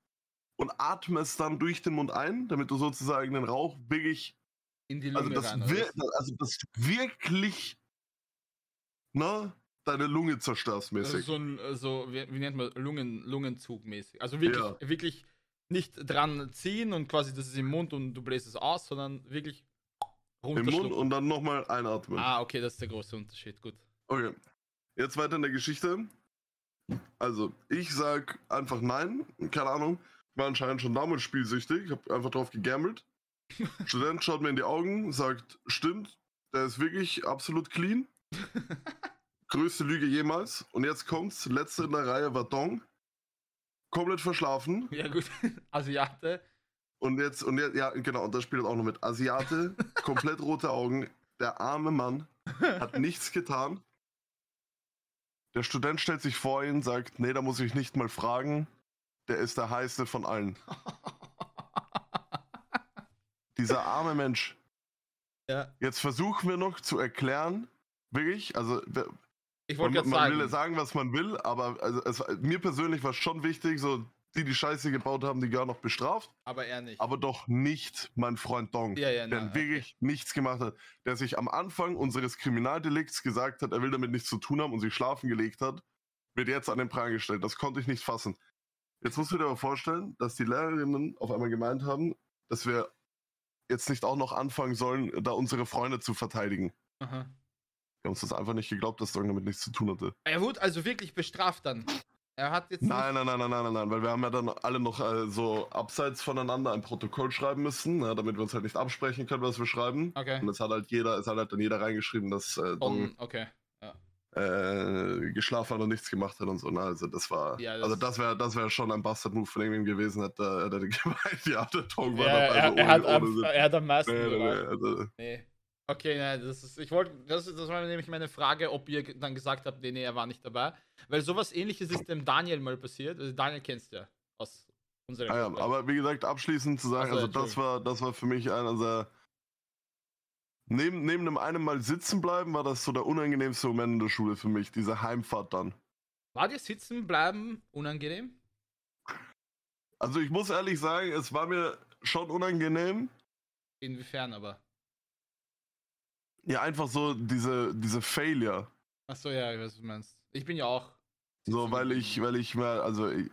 Speaker 2: und atmest dann durch den Mund ein, damit du sozusagen den Rauch wirklich,
Speaker 1: In die
Speaker 2: also
Speaker 1: Lunge
Speaker 2: das,
Speaker 1: rein. oder
Speaker 2: wir, also das wirklich, na, deine Lunge zerstörst
Speaker 1: Also
Speaker 2: mäßig.
Speaker 1: so ein, äh, so, wie, wie nennt man, Lungen, Lungenzug mäßig. Also wirklich,
Speaker 2: Ja.
Speaker 1: wirklich nicht dran ziehen und quasi das ist im Mund und du bläst es aus, sondern wirklich
Speaker 2: Im Mund und dann nochmal einatmen.
Speaker 1: Ah, okay, das ist der große Unterschied. Gut.
Speaker 2: Okay. Jetzt weiter in der Geschichte. Also, ich sag einfach nein. Keine Ahnung. Ich war anscheinend schon damals spielsüchtig. Ich habe einfach drauf gegambelt. (laughs) Student schaut mir in die Augen, sagt, stimmt, der ist wirklich absolut clean. (laughs) Größte Lüge jemals. Und jetzt kommt's. Letzte in der Reihe war Dong. Komplett verschlafen. (laughs)
Speaker 1: Ja, gut. Asiate.
Speaker 2: Und jetzt, und jetzt, ja, genau, und das spielt auch noch mit. Asiate, (laughs) komplett rote Augen. Der arme Mann hat (laughs) nichts getan. Der Student stellt sich vor ihn, sagt, nee, da muss ich nicht mal fragen. Der ist der heiße von allen. Dieser arme Mensch.
Speaker 1: ja,
Speaker 2: Jetzt versuchen wir noch zu erklären, wirklich, also
Speaker 1: ich
Speaker 2: man,
Speaker 1: wollte gerade
Speaker 2: man
Speaker 1: sagen.
Speaker 2: will ja sagen, was man will, aber also, es, mir persönlich war schon wichtig, so die, die Scheiße gebaut haben, die gehören noch bestraft,
Speaker 1: aber er nicht.
Speaker 2: aber doch nicht mein Freund Dong.
Speaker 1: ja, ja,
Speaker 2: der
Speaker 1: na,
Speaker 2: wirklich nichts gemacht hat, der sich am Anfang unseres Kriminaldelikts gesagt hat, er will damit nichts zu tun haben und sich schlafen gelegt hat, wird jetzt an den Pranger gestellt. Das konnte ich nicht fassen. Jetzt musst du dir aber vorstellen, dass die Lehrerinnen auf einmal gemeint haben, dass wir jetzt nicht auch noch anfangen sollen, da unsere Freunde zu verteidigen.
Speaker 1: Aha.
Speaker 2: Wir haben uns das einfach nicht geglaubt, dass Dong damit nichts zu tun hatte.
Speaker 1: Er wurde also wirklich bestraft dann. Er hat jetzt.
Speaker 2: Nein, nein, nein, nein, nein, nein, nein, weil wir haben ja dann alle noch äh, so abseits voneinander ein Protokoll schreiben müssen, ja, damit wir uns halt nicht absprechen können, was wir schreiben.
Speaker 1: Okay.
Speaker 2: Und es hat halt jeder, es hat halt dann jeder reingeschrieben, dass äh, Dong
Speaker 1: On, okay.
Speaker 2: äh, geschlafen hat und nichts gemacht hat und so. Ne? Also das war,
Speaker 1: Ja, das-
Speaker 2: also das wäre, das wäre schon ein Bastard-Move von irgendwem gewesen, hätte hätte er (laughs) gemeint, ja, der Dong war
Speaker 1: Ja,
Speaker 2: dabei,
Speaker 1: er,
Speaker 2: also
Speaker 1: er, hat
Speaker 2: ohne- ohne
Speaker 1: am, er hat am meisten.
Speaker 2: Nee, nee, also,
Speaker 1: Nee. Okay, nein, das ist, ich wollte, das, das war nämlich meine Frage, ob ihr dann gesagt habt, nee, nee, er war nicht dabei. Weil sowas ähnliches ist dem Daniel mal passiert. Also Daniel kennst du ja aus unserer
Speaker 2: ah ja,
Speaker 1: Gruppe.
Speaker 2: aber wie gesagt, abschließend zu sagen,
Speaker 1: Ach so,
Speaker 2: also das war, das war für mich einer der Neben, neben dem einen Mal sitzen bleiben, war das so der unangenehmste Moment in der Schule für mich, diese Heimfahrt dann.
Speaker 1: War dir sitzen bleiben unangenehm?
Speaker 2: Also ich muss ehrlich sagen, es war mir schon unangenehm.
Speaker 1: Inwiefern aber?
Speaker 2: Ja, einfach so diese, diese Failure.
Speaker 1: Achso, ja, ich weiß, was du meinst. Ich bin ja auch.
Speaker 2: So, weil ich, weil ich mir, also ich,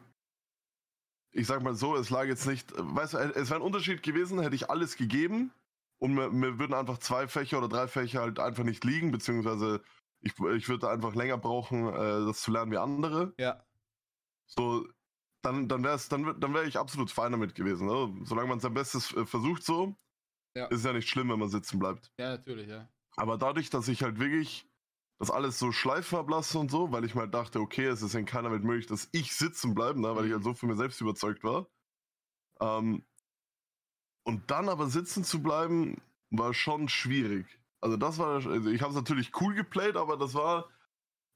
Speaker 2: ich sag mal so, es lag jetzt nicht, weißt du, es wäre ein Unterschied gewesen, hätte ich alles gegeben und mir, mir würden einfach zwei Fächer oder drei Fächer halt einfach nicht liegen, beziehungsweise ich, ich würde einfach länger brauchen, äh, das zu lernen wie andere.
Speaker 1: Ja.
Speaker 2: So, dann, dann wäre dann, wär- dann wäre ich absolut fein damit gewesen. Ne? Solange man sein Bestes äh, versucht so,
Speaker 1: Ja.
Speaker 2: ist ja nicht schlimm, wenn man sitzen bleibt.
Speaker 1: Ja, natürlich, ja.
Speaker 2: Aber dadurch, dass ich halt wirklich das alles so lassen und so, weil ich mal dachte, okay, es ist in keiner Welt möglich, dass ich sitzen bleibe, ne, weil ich
Speaker 1: Mhm.
Speaker 2: halt so für mir selbst überzeugt war. Ähm, und dann aber sitzen zu bleiben, war schon schwierig. Also das war, also ich habe es natürlich cool geplayt, aber das war,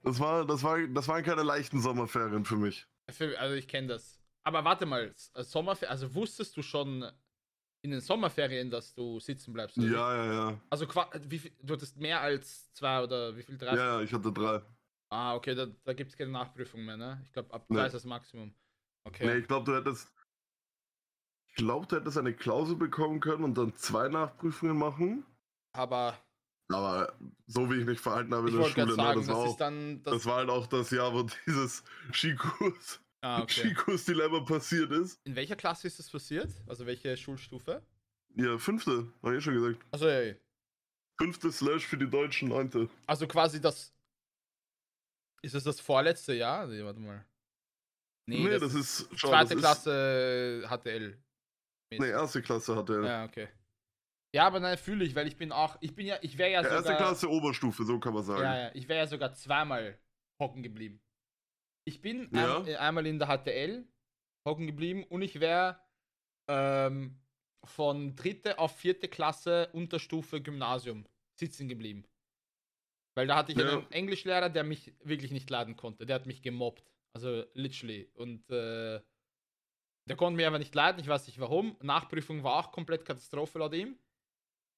Speaker 2: das war, das war, das waren keine leichten Sommerferien für mich.
Speaker 1: Also ich kenne das. Aber warte mal, Sommerferien, also wusstest du schon in den Sommerferien, dass du sitzen bleibst? oder?
Speaker 2: Ja, ja, ja.
Speaker 1: Also viel, du hattest mehr als zwei oder wie viel? Drei?
Speaker 2: Ja, ja, ich hatte drei.
Speaker 1: Ah, okay, da, da gibt es keine Nachprüfung mehr, ne? Ich glaube, ab
Speaker 2: Nee.
Speaker 1: drei ist das Maximum. Okay.
Speaker 2: Nee, ich glaube, du hättest. Ich glaube, du hättest eine Klausel bekommen können und dann zwei Nachprüfungen machen.
Speaker 1: Aber
Speaker 2: Aber so wie ich mich verhalten habe in der Schule, ne,
Speaker 1: sagen,
Speaker 2: das,
Speaker 1: das,
Speaker 2: war
Speaker 1: ist
Speaker 2: auch,
Speaker 1: dann das.
Speaker 2: das war halt auch das Jahr, wo (laughs) dieses Skikurs,
Speaker 1: ah, okay.
Speaker 2: Skikurs-Dilemma passiert ist.
Speaker 1: In welcher Klasse ist das passiert? Also welche Schulstufe?
Speaker 2: Ja, fünfte, habe ich eh schon gesagt.
Speaker 1: Also, ja, ja.
Speaker 2: Fünfte Slash für die Deutschen, neunte.
Speaker 1: also quasi das. Ist es das vorletzte Jahr? Nee, warte mal.
Speaker 2: Nee, das, ist schon.
Speaker 1: zweite
Speaker 2: das
Speaker 1: Klasse HTL.
Speaker 2: Ist, nee, erste Klasse er.
Speaker 1: Ja, okay. Ja, aber nein, fühle ich, weil ich bin auch, ich bin ja, ich wäre ja
Speaker 2: Ja, erste
Speaker 1: sogar,
Speaker 2: Klasse Oberstufe, so kann man sagen.
Speaker 1: ja, ja, ich wäre ja sogar zweimal hocken geblieben. Ich bin
Speaker 2: Ja.
Speaker 1: ein, einmal in der HTL hocken geblieben und ich wäre ähm, von dritte auf vierte Klasse Unterstufe Gymnasium sitzen geblieben. Weil da hatte ich
Speaker 2: Ja.
Speaker 1: einen Englischlehrer, der mich wirklich nicht leiden konnte. Der hat mich gemobbt. Also literally. Und äh, der konnte mir aber nicht leiden, ich weiß nicht warum. Nachprüfung war auch komplett Katastrophe laut ihm.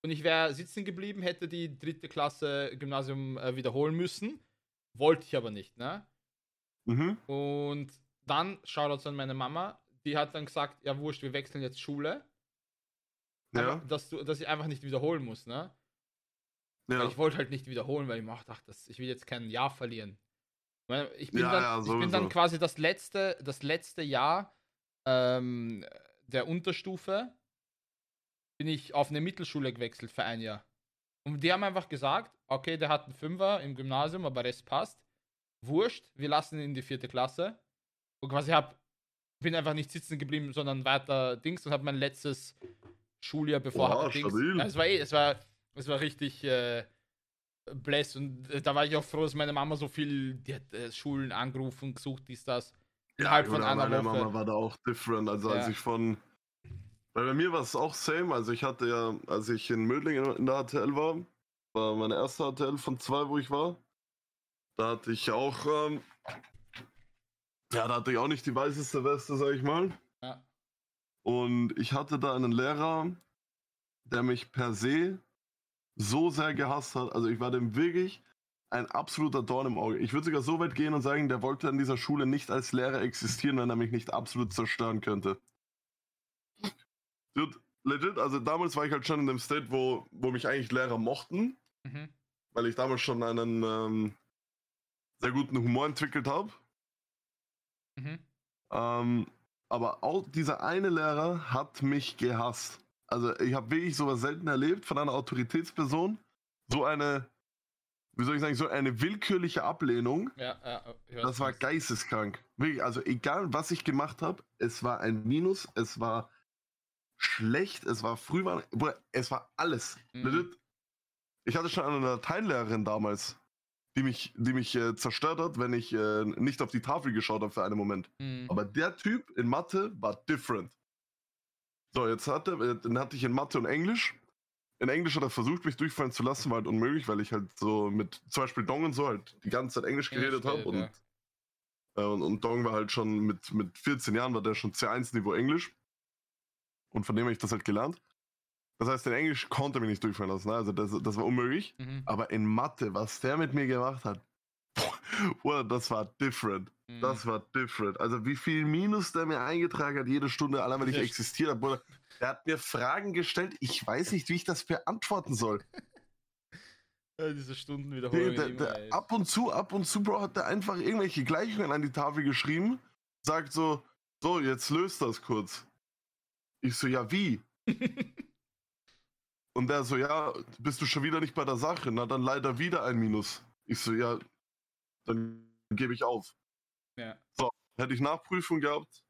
Speaker 1: Und ich wäre sitzen geblieben, hätte die dritte Klasse Gymnasium äh, wiederholen müssen. Wollte ich aber nicht, ne?
Speaker 2: Mhm.
Speaker 1: Und dann, Shoutouts an meine Mama, die hat dann gesagt, ja wurscht, wir wechseln jetzt Schule.
Speaker 2: Ja,
Speaker 1: dass, du, dass ich einfach nicht wiederholen muss, ne?
Speaker 2: ja.
Speaker 1: Ich wollte halt nicht wiederholen, weil ich mir auch dachte, das- ich will jetzt kein Jahr verlieren. Ich bin,
Speaker 2: Ja,
Speaker 1: dann,
Speaker 2: ja,
Speaker 1: ich bin dann quasi das letzte, das letzte Jahr ähm, der Unterstufe bin ich auf eine Mittelschule gewechselt für ein Jahr. Und die haben einfach gesagt, okay, der hat einen Fünfer im Gymnasium, aber Rest passt. Wurscht, wir lassen ihn in die vierte Klasse. Und quasi hab, bin einfach nicht sitzen geblieben, sondern weiter Dings und habe mein letztes Schuljahr bevor hab Dings. Ja, es war eh, es war, es war richtig äh, bless und äh, da war ich auch froh, dass meine Mama so viel, die hat äh, Schulen angerufen, gesucht, dies, das.
Speaker 2: Gut,
Speaker 1: von einer
Speaker 2: meine
Speaker 1: Woche.
Speaker 2: Mama war da auch different. Also als
Speaker 1: Ja.
Speaker 2: ich von. Weil bei mir war es auch same. Also ich hatte ja, als ich in Mödling in der HTL war, war meine erste HTL von zwei, wo ich war. Da hatte ich auch. Ähm, ja, da hatte ich auch nicht die weißeste Weste, sag ich mal.
Speaker 1: Ja.
Speaker 2: Und ich hatte da einen Lehrer, der mich per se so sehr gehasst hat. Also ich war dem wirklich ein absoluter Dorn im Auge. Ich würde sogar so weit gehen und sagen, der wollte an dieser Schule nicht als Lehrer existieren, wenn er mich nicht absolut zerstören könnte. Dude, legit, also damals war ich halt schon in dem State, wo, wo mich eigentlich Lehrer mochten,
Speaker 1: Mhm.
Speaker 2: weil ich damals schon einen ähm, sehr guten Humor entwickelt habe.
Speaker 1: Mhm.
Speaker 2: Ähm, aber auch dieser eine Lehrer hat mich gehasst. Also ich habe wirklich sowas selten erlebt von einer Autoritätsperson. So eine, wie soll ich sagen, so eine willkürliche Ablehnung.
Speaker 1: Ja, ja, weiß,
Speaker 2: Das war geisteskrank. Wirklich, also egal was ich gemacht habe, es war ein Minus, es war schlecht, es war früh, es war alles.
Speaker 1: Mhm.
Speaker 2: Ich hatte schon eine Lateinlehrerin damals, die mich, die mich äh, zerstört hat, wenn ich äh, nicht auf die Tafel geschaut habe für einen Moment.
Speaker 1: Mhm.
Speaker 2: Aber der Typ in Mathe war different. So, jetzt hatte, äh, dann hatte ich in Mathe und Englisch. In Englisch hat er versucht, mich durchfallen zu lassen, war halt unmöglich, weil ich halt so mit zum Beispiel Dong und so halt die ganze Zeit Englisch geredet habe. Und, äh, und, und Dong war halt schon mit, mit 14 Jahren, war der schon C1-Niveau Englisch. Und von dem habe ich das halt gelernt. Das heißt, in Englisch konnte er mich nicht durchfallen lassen. Ne? Also das, das war unmöglich.
Speaker 1: Mhm.
Speaker 2: Aber in Mathe, was der mit mir gemacht hat, (laughs) boah, das war different.
Speaker 1: Mhm.
Speaker 2: Das war different. Also wie viel Minus der mir eingetragen hat jede Stunde, allein wenn ich existiert habe. Der hat mir Fragen gestellt, ich weiß nicht, wie ich das beantworten soll. (laughs)
Speaker 1: Ja, diese Stunden
Speaker 2: Der,
Speaker 1: wiederholen.
Speaker 2: der, der, ab und zu, ab und zu, Bro, hat der einfach irgendwelche Gleichungen an die Tafel geschrieben, sagt so, so, jetzt löst das kurz. Ich so, ja, wie? (laughs) Und der so, ja, bist du schon wieder nicht bei der Sache? Na, dann leider wieder ein Minus. Ich so, ja, dann gebe ich auf.
Speaker 1: ja.
Speaker 2: Hätte ich Nachprüfung gehabt.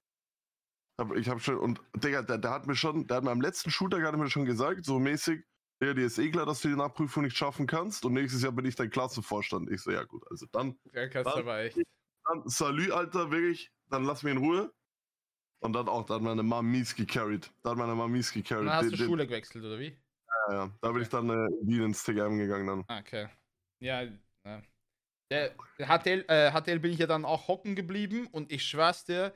Speaker 2: Ich habe schon, und Digga, der, der hat mir schon, der hat mir am letzten Schultag hat mir schon gesagt, so mäßig, ja, dir ist eh klar, dass du die Nachprüfung nicht schaffen kannst und nächstes Jahr bin ich dein Klassenvorstand. Ich so, ja gut, also dann,
Speaker 1: Ja, kannst
Speaker 2: Dann-
Speaker 1: aber echt.
Speaker 2: dann Salü, Alter, wirklich, dann lass mich in Ruhe. Und dann auch, da hat meine Mom mies gecarried. Da hat meine Mom mies gecarried.
Speaker 1: Dann hast
Speaker 2: Den-
Speaker 1: du Schule gewechselt, oder wie?
Speaker 2: Ja, ja. Da bin ich dann äh, in ins TGM gegangen dann.
Speaker 1: Ah, okay. Ja, ja. Der, HTL, äh, HTL bin ich ja dann auch hocken geblieben und ich schwör's dir,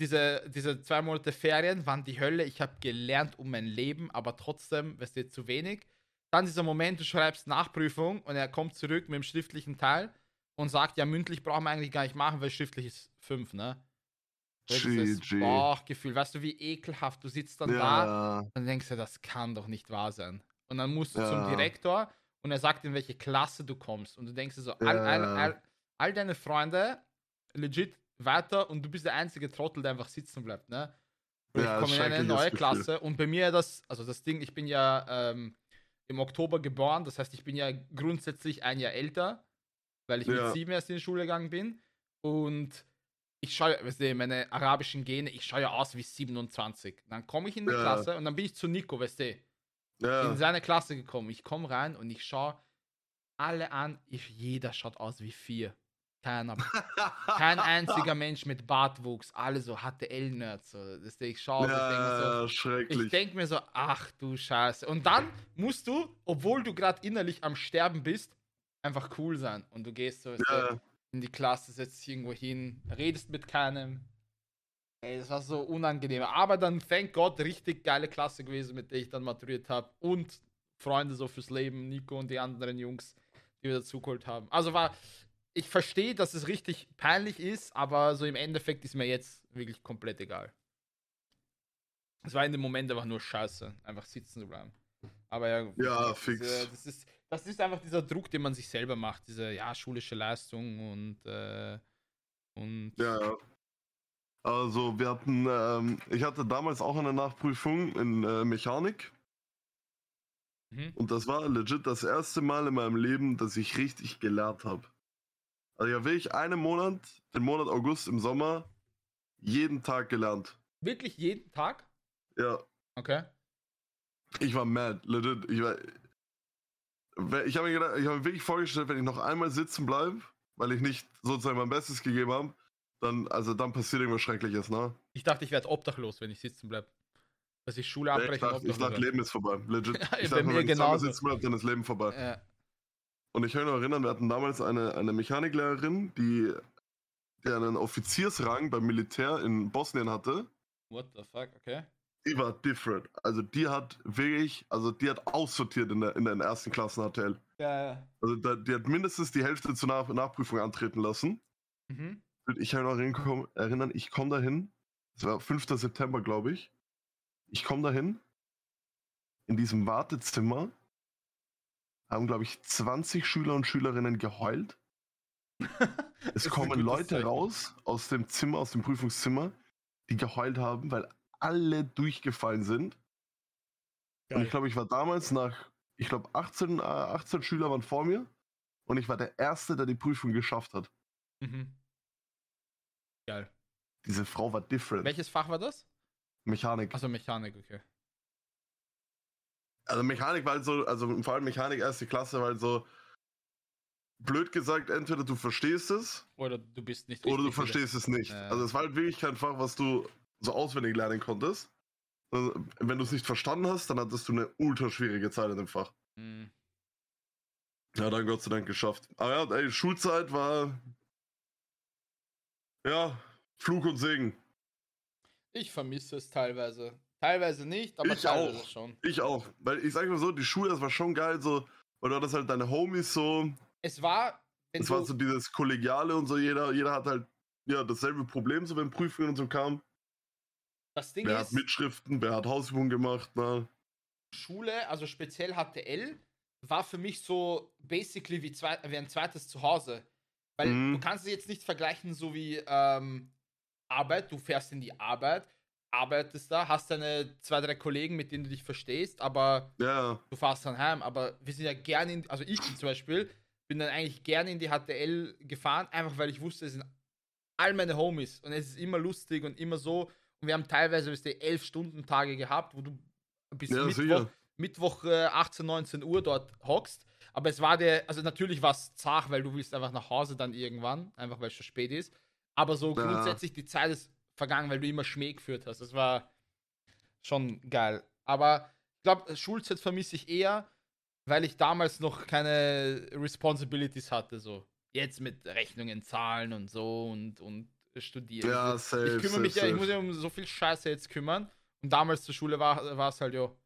Speaker 1: diese, diese zwei Monate Ferien waren die Hölle. Ich habe gelernt um mein Leben, aber trotzdem, weißt du, zu wenig. Dann dieser Moment, du schreibst Nachprüfung und er kommt zurück mit dem schriftlichen Teil und sagt, ja, mündlich brauchen wir eigentlich gar nicht machen, weil schriftlich ist 5, ne? Dieses
Speaker 2: GG.
Speaker 1: Bauchgefühl, weißt du, wie ekelhaft du sitzt dann da
Speaker 2: Ja,
Speaker 1: und dann denkst du, das kann doch nicht wahr sein. Und dann musst du
Speaker 2: Ja.
Speaker 1: zum Direktor und er sagt, in welche Klasse du kommst. Und du denkst dir so, all, all, all, all deine Freunde legit weiter und du bist der einzige Trottel, der einfach sitzen bleibt, ne? Und
Speaker 2: Ja,
Speaker 1: ich komme in eine neue
Speaker 2: Gefühl.
Speaker 1: Klasse und bei mir das, also das Ding, ich bin ja ähm, im Oktober geboren, das heißt, ich bin ja grundsätzlich ein Jahr älter, weil ich
Speaker 2: Ja.
Speaker 1: mit sieben erst in die Schule gegangen bin. Und ich schaue, weißt du, meine arabischen Gene, ich schaue ja aus wie 27. Dann komme ich in die
Speaker 2: Ja.
Speaker 1: Klasse und dann bin ich zu Nico, weißt du,
Speaker 2: ja.
Speaker 1: in seine Klasse gekommen. Ich komme rein und ich schaue alle an. Ich, jeder schaut aus wie vier. Keiner. (laughs) Kein einziger Mensch mit Bartwuchs. Alle so HTL-Nerds. So. Ich schaue, ich denke mir so,
Speaker 2: ja,
Speaker 1: ich denke mir so, ach du Scheiße. Und dann musst du, obwohl du gerade innerlich am Sterben bist, einfach cool sein. Und du gehst so
Speaker 2: ja,
Speaker 1: in die Klasse, setzt dich irgendwo hin, redest mit keinem. Ey, das war so unangenehm. Aber dann, thank Gott, richtig geile Klasse gewesen, mit der ich dann maturiert habe. Und Freunde so fürs Leben, Nico und die anderen Jungs, die wir dazugeholt haben. Also war, ich verstehe, dass es richtig peinlich ist, aber so im Endeffekt ist mir jetzt wirklich komplett egal. Es war in dem Moment einfach nur scheiße, einfach sitzen zu bleiben. Aber ja,
Speaker 2: Ja,
Speaker 1: das,
Speaker 2: fix.
Speaker 1: Äh, das, ist, das ist einfach dieser Druck, den man sich selber macht, diese ja, schulische Leistung und, äh, und
Speaker 2: ja, ja. Also wir hatten, ähm, ich hatte damals auch eine Nachprüfung in äh, Mechanik
Speaker 1: Mhm.
Speaker 2: und das war legit das erste Mal in meinem Leben, dass ich richtig gelernt habe. Also ich habe wirklich einen Monat, den Monat August im Sommer, jeden Tag gelernt.
Speaker 1: Wirklich jeden Tag?
Speaker 2: Ja,
Speaker 1: Okay.
Speaker 2: ich war mad, legit. Ich, war, ich habe mir, gedacht- ich hab mir wirklich vorgestellt, wenn ich noch einmal sitzen bleibe, weil ich nicht sozusagen mein Bestes gegeben habe, dann, also dann passiert irgendwas Schreckliches, ne?
Speaker 1: Ich dachte, ich werde obdachlos, wenn ich sitzen bleibe. Dass ich Schule abbreche
Speaker 2: ich dachte, ich dachte. Leben ist vorbei, legit. (laughs) Ich dachte, wenn ich zweimal
Speaker 1: genauso.
Speaker 2: sitzen bleibe, dann ist Leben vorbei.
Speaker 1: Ja.
Speaker 2: Und ich kann mich noch erinnern, wir hatten damals eine, eine Mechaniklehrerin, die, die einen Offiziersrang beim Militär in Bosnien hatte.
Speaker 1: What the fuck, okay.
Speaker 2: Die war different. Also die hat wirklich, also die hat aussortiert in der, in den ersten Klassen HTL.
Speaker 1: Ja, ja.
Speaker 2: Also da, die hat mindestens die Hälfte zur Nach Nachprüfung antreten lassen.
Speaker 1: Mhm.
Speaker 2: Und ich kann mich noch erinnern- ich komme dahin, es war 5. September, glaube ich. Ich komme dahin, in diesem Wartezimmer haben, glaube ich, 20 Schüler und Schülerinnen geheult. (laughs) Es kommen Leute
Speaker 1: Zeichen.
Speaker 2: raus aus dem Zimmer, aus dem Prüfungszimmer, die geheult haben, weil alle durchgefallen sind. Und
Speaker 1: Geil.
Speaker 2: ich glaube, ich war damals nach, ich glaube, 18, äh, 18 Schüler waren vor mir und ich war der Erste, der die Prüfung geschafft hat.
Speaker 1: Mhm. Geil.
Speaker 2: Diese Frau war different.
Speaker 1: Welches Fach war das?
Speaker 2: Mechanik.
Speaker 1: Also Mechanik, okay.
Speaker 2: Also Mechanik war halt so, also vor allem Mechanik erste Klasse war halt so, blöd gesagt, entweder du verstehst es
Speaker 1: Oder du bist nicht
Speaker 2: oder du verstehst es nicht.
Speaker 1: Ja.
Speaker 2: Also es war halt wirklich kein Fach, was du so auswendig lernen konntest. Also, wenn du es nicht verstanden hast, dann hattest du eine ultra schwierige Zeit in dem Fach.
Speaker 1: Mhm.
Speaker 2: Ja, dann Gott sei Dank geschafft. Aber ja, ey, Schulzeit war ja Fluch und Segen.
Speaker 1: Ich vermisse es teilweise. Teilweise nicht, aber
Speaker 2: Ich
Speaker 1: teilweise
Speaker 2: auch.
Speaker 1: schon.
Speaker 2: Ich auch. Weil ich sag mal so, die Schule, das war schon geil, so, weil du hattest halt deine Homies so,
Speaker 1: Es war,
Speaker 2: Es war so dieses Kollegiale und so, jeder, jeder hat halt ja dasselbe Problem, so wenn Prüfungen und so kamen.
Speaker 1: das Ding
Speaker 2: Wer hat
Speaker 1: ist,
Speaker 2: Mitschriften, wer hat Hausübungen gemacht, ne?
Speaker 1: Schule, also speziell HTL, war für mich so basically wie, zwei, wie ein zweites Zuhause. Weil
Speaker 2: Mhm.
Speaker 1: du kannst es jetzt nicht vergleichen so wie ähm, Arbeit, du fährst in die Arbeit, arbeitest da, hast deine zwei, drei Kollegen, mit denen du dich verstehst, aber
Speaker 2: Ja,
Speaker 1: du fährst dann heim. Aber wir sind ja gerne in, also ich zum Beispiel, bin dann eigentlich gerne in die HTL gefahren, einfach weil ich wusste, es sind all meine Homies und es ist immer lustig und immer so. Und wir haben teilweise wisst ihr, elf Stunden Tage gehabt, wo du bis
Speaker 2: ja,
Speaker 1: Mittwoch. Mittwoch äh, 18, 19 Uhr dort hockst. Aber es war der, also natürlich war es zart, weil du willst einfach nach Hause dann irgendwann, einfach weil es schon spät ist. Aber so
Speaker 2: Ja.
Speaker 1: grundsätzlich die Zeit ist vergangen, weil du immer Schmäh geführt hast. Das war schon geil. Aber ich glaube, Schulzeit vermisse ich eher, weil ich damals noch keine Responsibilities hatte. So jetzt mit Rechnungen, Zahlen und so und, und studieren.
Speaker 2: Ja,
Speaker 1: ich
Speaker 2: safe,
Speaker 1: kümmere
Speaker 2: safe,
Speaker 1: mich ja, ich muss ja um so viel Scheiße jetzt kümmern. Und damals zur Schule war war es halt, jo.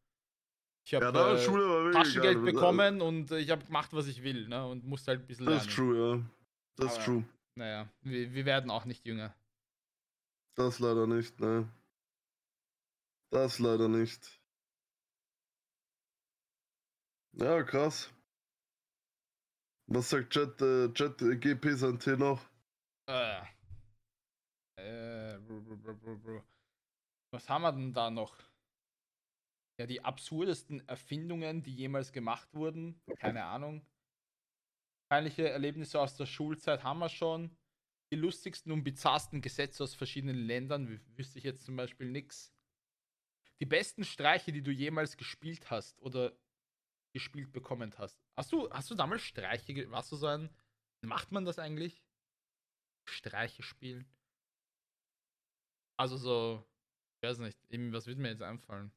Speaker 1: Ich habe
Speaker 2: Ja,
Speaker 1: äh, Taschengeld
Speaker 2: geil.
Speaker 1: bekommen und äh, ich habe gemacht, was ich will, ne? Und musste halt ein bisschen
Speaker 2: Das
Speaker 1: lernen.
Speaker 2: ist true, ja. Das ist true.
Speaker 1: Naja, wir, wir werden auch nicht jünger.
Speaker 2: Das leider nicht, ne. Das leider nicht. Ja, krass. Was sagt Jet, äh, Jet äh, GP sein T noch?
Speaker 1: Äh. Äh, br- br- br. Was haben wir denn da noch? Ja, die absurdesten Erfindungen, die jemals gemacht wurden. Keine Ahnung. Peinliche Erlebnisse aus der Schulzeit haben wir schon. Die lustigsten und bizarrsten Gesetze aus verschiedenen Ländern, wü- wüsste ich jetzt zum Beispiel nix. Die besten Streiche, die du jemals gespielt hast oder gespielt bekommen hast. Hast du, hast du damals Streiche, warst du so ein, macht man das eigentlich? Streiche spielen? Also so, ich weiß nicht, eben, was würde mir jetzt einfallen?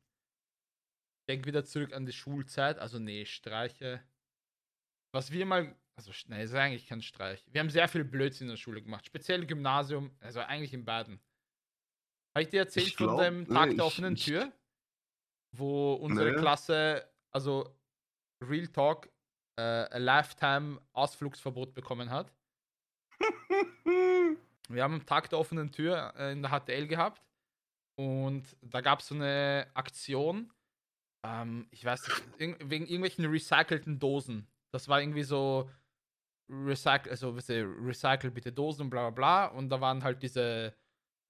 Speaker 1: Ich denke wieder zurück an die Schulzeit, also nee, Streiche. Was wir mal, also nee, ist eigentlich kein Streich. Wir haben sehr viel Blödsinn in der Schule gemacht, speziell im Gymnasium, also eigentlich in beiden. Habe ich dir erzählt
Speaker 2: Ich
Speaker 1: von
Speaker 2: glaub-
Speaker 1: dem
Speaker 2: nee,
Speaker 1: Tag
Speaker 2: ich-
Speaker 1: der offenen
Speaker 2: ich-
Speaker 1: Tür? Wo unsere
Speaker 2: Nee.
Speaker 1: Klasse, also Real Talk, äh, ein Lifetime-Ausflugsverbot bekommen hat. (laughs) Wir haben am Tag der offenen Tür äh, in der HTL gehabt und da gab es so eine Aktion, ähm, ich weiß nicht, wegen irgendwelchen recycelten Dosen. Das war irgendwie so recycle, also wisst ihr, recycle bitte Dosen und bla bla bla und da waren halt diese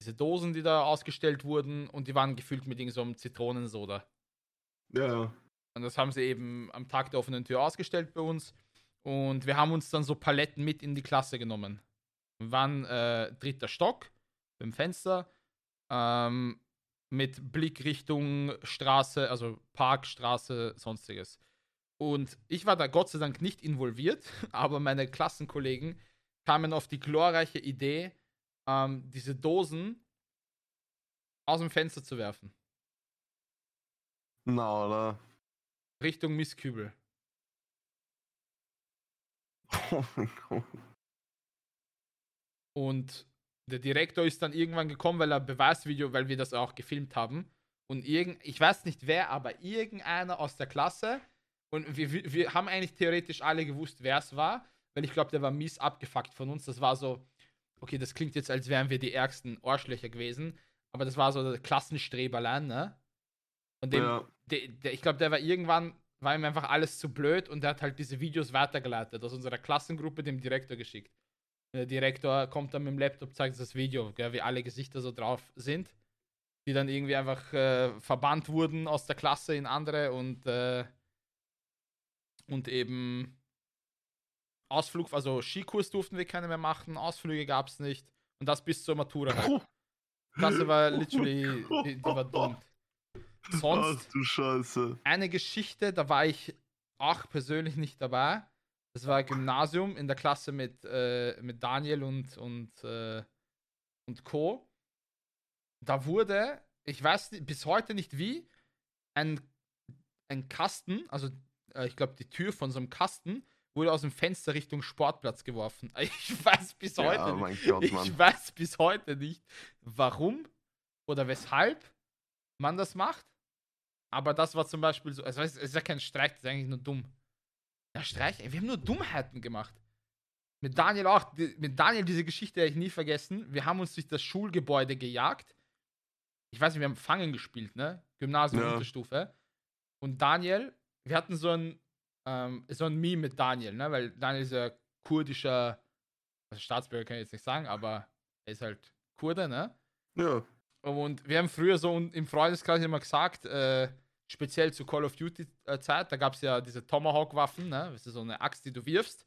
Speaker 1: diese Dosen, die da ausgestellt wurden und die waren gefüllt mit irgendeinem so Zitronensoda.
Speaker 2: Ja.
Speaker 1: Und das haben sie eben am Tag der offenen Tür ausgestellt bei uns. Und wir haben uns dann so Paletten mit in die Klasse genommen. Wir waren äh, dritter Stock beim Fenster ähm, mit Blick Richtung Straße, also Park, Straße, sonstiges. Und ich war da Gott sei Dank nicht involviert, (laughs) aber meine Klassenkollegen kamen auf die glorreiche Idee, ähm, diese Dosen aus dem Fenster zu werfen.
Speaker 2: Na, oder?
Speaker 1: Richtung Misskübel. (laughs)
Speaker 2: Oh mein Gott.
Speaker 1: Und der Direktor ist dann irgendwann gekommen, weil er Beweisvideo, weil wir das auch gefilmt haben. Und irgend, ich weiß nicht wer, aber irgendeiner aus der Klasse. Und wir, wir- wir haben eigentlich theoretisch alle gewusst, wer es war, weil ich glaube, der war mies abgefuckt von uns. Das war so, okay, das klingt jetzt, als wären wir die ärgsten Arschlöcher gewesen. Aber das war so der Klassenstreberlein, ne? Und dem,
Speaker 2: Ja.
Speaker 1: der, der, ich glaube, der war irgendwann, war ihm einfach alles zu blöd und der hat halt diese Videos weitergeleitet aus unserer Klassengruppe dem Direktor geschickt. Der Direktor kommt dann mit dem Laptop, zeigt das Video, gell, wie alle Gesichter so drauf sind, die dann irgendwie einfach äh, verbannt wurden aus der Klasse in andere und, äh, und eben Ausflug, also Skikurs durften wir keine mehr machen, Ausflüge gab es nicht und das bis zur Matura halt. Das war literally, die, die war dumm. (laughs) Sonst
Speaker 2: Ach du Scheiße.
Speaker 1: eine Geschichte, da war ich auch persönlich nicht dabei. Das war Gymnasium in der Klasse mit, äh, mit Daniel und, und, äh, und Co. Da wurde, ich weiß bis heute nicht wie, ein, ein Kasten, also äh, ich glaube die Tür von so einem Kasten, wurde aus dem Fenster Richtung Sportplatz geworfen. (laughs) Ich weiß bis heute
Speaker 2: Ja,
Speaker 1: nicht.
Speaker 2: mein Gott,
Speaker 1: Ich weiß bis heute nicht, warum oder weshalb man das macht. Aber das war zum Beispiel so, also es ist ja kein Streich, das ist eigentlich nur dumm. Ja, Streich, ey, wir haben nur Dummheiten gemacht. Mit Daniel auch, mit Daniel diese Geschichte werde ich nie vergessen. Wir haben uns durch das Schulgebäude gejagt. Ich weiß nicht, wir haben Fangen gespielt, ne? Gymnasium,
Speaker 2: Ja.
Speaker 1: Unterstufe. Und Daniel, wir hatten so ein, ähm, so ein Meme mit Daniel, ne? Weil Daniel ist ja kurdischer, also Staatsbürger kann ich jetzt nicht sagen, aber er ist halt Kurde, ne?
Speaker 2: Ja.
Speaker 1: Und wir haben früher so im Freundeskreis immer gesagt, äh, speziell zu Call of Duty äh, Zeit, da gab es ja diese Tomahawk-Waffen, ne? Das ist so eine Axt, die du wirfst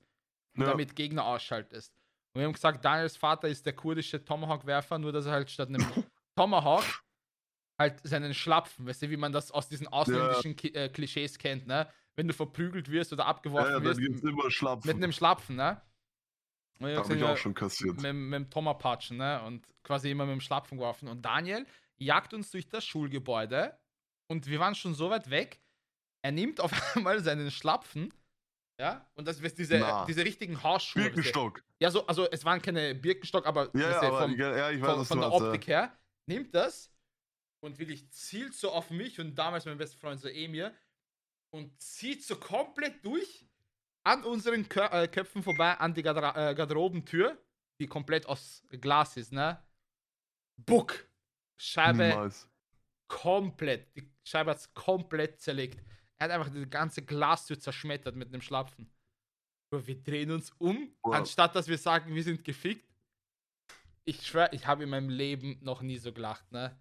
Speaker 1: und
Speaker 2: ja.
Speaker 1: damit Gegner ausschaltest. Und wir haben gesagt, Daniels Vater ist der kurdische Tomahawk-Werfer, nur dass er halt statt einem (laughs) Tomahawk halt seinen Schlapfen, weißt du, wie man das aus diesen ausländischen Ki äh, Klischees kennt, ne? Wenn du verprügelt wirst oder
Speaker 2: Ja,
Speaker 1: abgeworfen
Speaker 2: ja,
Speaker 1: wirst,
Speaker 2: gibt's immer Schlapfen.
Speaker 1: mit einem Schlapfen, ne? Und haben
Speaker 2: Hab ich auch schon kassiert.
Speaker 1: mit, mit dem Tomapatschen, ne? Und quasi immer mit dem Schlapfen geworfen. Und Daniel jagt uns durch das Schulgebäude und wir waren schon so weit weg. Er nimmt auf (laughs) einmal seinen Schlapfen, ja, und das ist diese,
Speaker 2: Na.
Speaker 1: diese richtigen du.
Speaker 2: Birkenstock.
Speaker 1: Ja, so, also es waren keine Birkenstock, aber,
Speaker 2: Ja,
Speaker 1: weißt
Speaker 2: ja,
Speaker 1: du,
Speaker 2: aber,
Speaker 1: vom,
Speaker 2: ja, ich weiß,
Speaker 1: von, der
Speaker 2: ja.
Speaker 1: Optik her, nimmt das und wirklich zielt so auf mich und damals mein bester Freund so Emir und zieht so komplett durch an unseren Kö äh, Köpfen vorbei an die Garder äh, Garderobentür, die komplett aus Glas ist, ne? Buck! Scheibe
Speaker 2: Niemals.
Speaker 1: komplett, die Scheibe hat's komplett zerlegt. Er hat einfach die ganze Glastür zerschmettert mit einem Schlapfen. Bro, wir drehen uns um,
Speaker 2: Wow.
Speaker 1: anstatt dass wir sagen, wir sind gefickt. Ich schwör, ich habe in meinem Leben noch nie so gelacht, ne?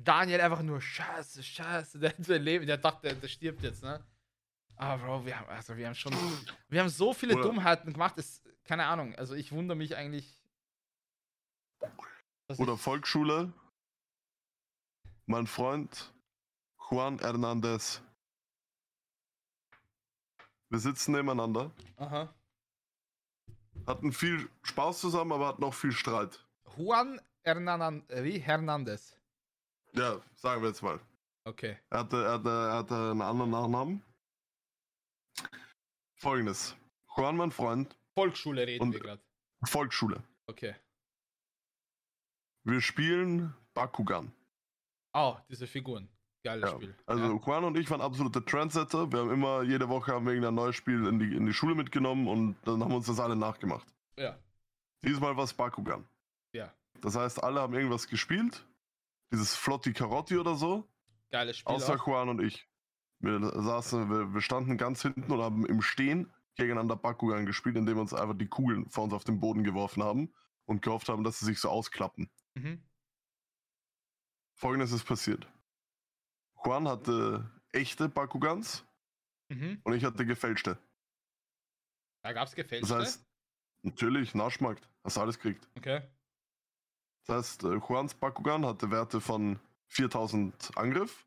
Speaker 1: Daniel einfach nur Scheiße, Scheiße, (laughs) der hat sein Leben, der dachte, der stirbt jetzt, ne? Aber Bro, wir haben, also wir haben schon, wir haben so viele
Speaker 2: Oder-
Speaker 1: Dummheiten gemacht, ist, keine Ahnung, also ich wundere mich eigentlich.
Speaker 2: Oder Volksschule. Mein Freund Juan Hernandez. Wir sitzen nebeneinander,
Speaker 1: Aha.
Speaker 2: hatten viel Spaß zusammen, aber hatten auch viel Streit.
Speaker 1: Juan Hernan, wie? Hernandez.
Speaker 2: Ja, sagen wir jetzt mal.
Speaker 1: Okay.
Speaker 2: Er hatte, er hatte, er hatte einen anderen Nachnamen. Folgendes. Juan, mein Freund,
Speaker 1: Volksschule reden
Speaker 2: Und-
Speaker 1: wir gerade.
Speaker 2: Volksschule.
Speaker 1: Okay.
Speaker 2: Wir spielen Bakugan.
Speaker 1: Oh, diese Figuren. Geiles
Speaker 2: Ja,
Speaker 1: Spiel.
Speaker 2: Also
Speaker 1: ja.
Speaker 2: Juan und ich waren absolute Trendsetter. Wir haben immer, jede Woche haben wir irgendein neues Spiel in die, in die Schule mitgenommen und dann haben wir uns das alle nachgemacht.
Speaker 1: ja.
Speaker 2: Diesmal war es Bakugan.
Speaker 1: Ja.
Speaker 2: Das heißt, alle haben irgendwas gespielt. Dieses Flotti Carotti oder so.
Speaker 1: Geiles Spiel.
Speaker 2: Außer
Speaker 1: auch.
Speaker 2: Juan und ich. Wir saßen, wir, wir standen ganz hinten und haben im Stehen gegeneinander Bakugan gespielt, indem wir uns einfach die Kugeln vor uns auf den Boden geworfen haben und gehofft haben, dass sie sich so ausklappen.
Speaker 1: Mhm.
Speaker 2: Folgendes ist passiert. Juan hatte echte Bakugans
Speaker 1: Mhm.
Speaker 2: und ich hatte gefälschte.
Speaker 1: Da gab's gefälschte.
Speaker 2: Das heißt, natürlich, Naschmarkt, hast du alles gekriegt.
Speaker 1: okay.
Speaker 2: Das heißt, äh, Juans Bakugan hatte Werte von 4000 Angriff.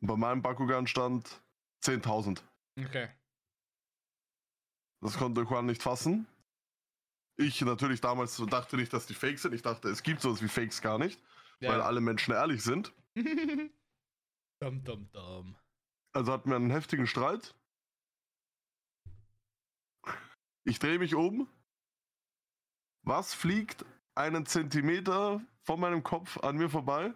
Speaker 2: Und bei meinem Bakugan stand 10.000.
Speaker 1: Okay.
Speaker 2: Das konnte Juan nicht fassen. Ich natürlich damals dachte nicht, dass die fake sind. Ich dachte, es gibt sowas wie Fakes gar nicht, weil alle Menschen ehrlich sind. (laughs)
Speaker 1: dum, dum, dum.
Speaker 2: Also hatten wir einen heftigen Streit. Ich drehe mich um. Was fliegt einen Zentimeter von meinem Kopf an mir vorbei?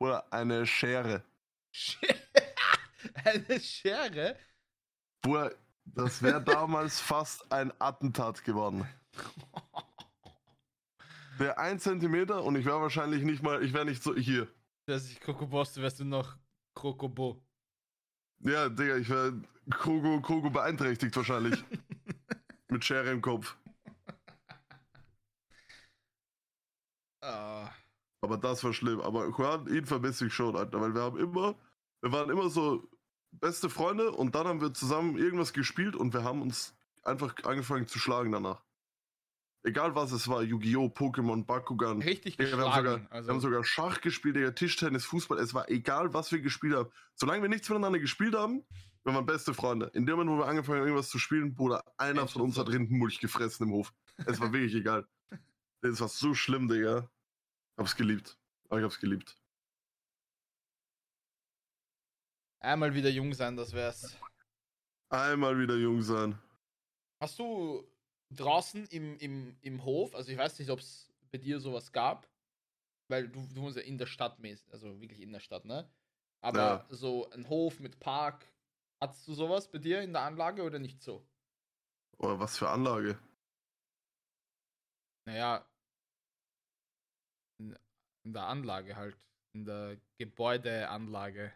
Speaker 2: Oder eine Schere. (laughs)
Speaker 1: Eine Schere?
Speaker 2: Boah, das wäre damals fast ein Attentat geworden. (laughs) Der ein Zentimeter und ich wäre wahrscheinlich nicht mal, ich wäre nicht so hier.
Speaker 1: Dass ich Krokobos, du wärst du noch Krokobo.
Speaker 2: Ja, Digga, ich wäre Krogo, Krogo beeinträchtigt wahrscheinlich. (laughs) Mit Schere im Kopf.
Speaker 1: Ah.
Speaker 2: Aber das war schlimm. Aber Juan, ihn vermisse ich schon, Alter, weil wir haben immer, wir waren immer so beste Freunde und dann haben wir zusammen irgendwas gespielt und wir haben uns einfach angefangen zu schlagen danach. Egal was es war, Yu-Gi-Oh!, Pokémon, Bakugan.
Speaker 1: Richtig
Speaker 2: Digga, wir, haben sogar,
Speaker 1: also,
Speaker 2: wir haben sogar Schach gespielt, Digga, Tischtennis, Fußball. Es war egal, was wir gespielt haben. Solange wir nichts miteinander gespielt haben, wir waren beste Freunde. In dem Moment, wo wir angefangen haben, irgendwas zu spielen, Bruder, einer von uns hat Rindenmulch gefressen im Hof. Es war wirklich egal. (laughs) Es war so schlimm, Digga. Hab's geliebt. Aber ich hab's geliebt.
Speaker 1: einmal wieder jung sein, das wär's.
Speaker 2: Einmal wieder jung sein.
Speaker 1: Hast du draußen im, im, im Hof, also ich weiß nicht, ob es bei dir sowas gab, weil du, du wohnst ja in der Stadt, mäßig, also wirklich in der Stadt, ne? Aber
Speaker 2: Ja.
Speaker 1: so ein Hof mit Park, hattest du sowas bei dir in der Anlage oder nicht so?
Speaker 2: Oder was für Anlage.
Speaker 1: Naja, in, in der Anlage halt, in der Gebäudeanlage.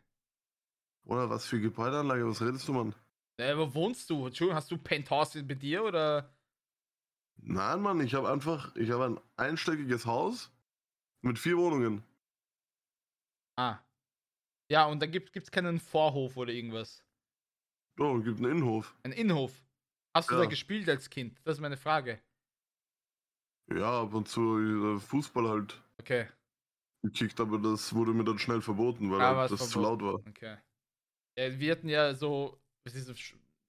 Speaker 2: Oder was für Gebäudeanlage, was redest du, Mann?
Speaker 1: Naja, wo wohnst du? Entschuldigung, hast du Penthouse bei dir oder?
Speaker 2: Nein, Mann, ich habe einfach, ich habe ein einstöckiges Haus mit vier Wohnungen.
Speaker 1: Ah. Ja, und da gibt es keinen Vorhof oder irgendwas.
Speaker 2: Oh, gibt einen Innenhof.
Speaker 1: Ein Innenhof. Hast du
Speaker 2: Ja.
Speaker 1: da gespielt als Kind? Das ist meine Frage.
Speaker 2: Ja, ab und zu äh, Fußball halt
Speaker 1: Okay,
Speaker 2: gekickt, aber das wurde mir dann schnell verboten, weil
Speaker 1: Ah,
Speaker 2: halt das zu laut
Speaker 1: verboten.
Speaker 2: war.
Speaker 1: okay. Ja, wir hatten ja so,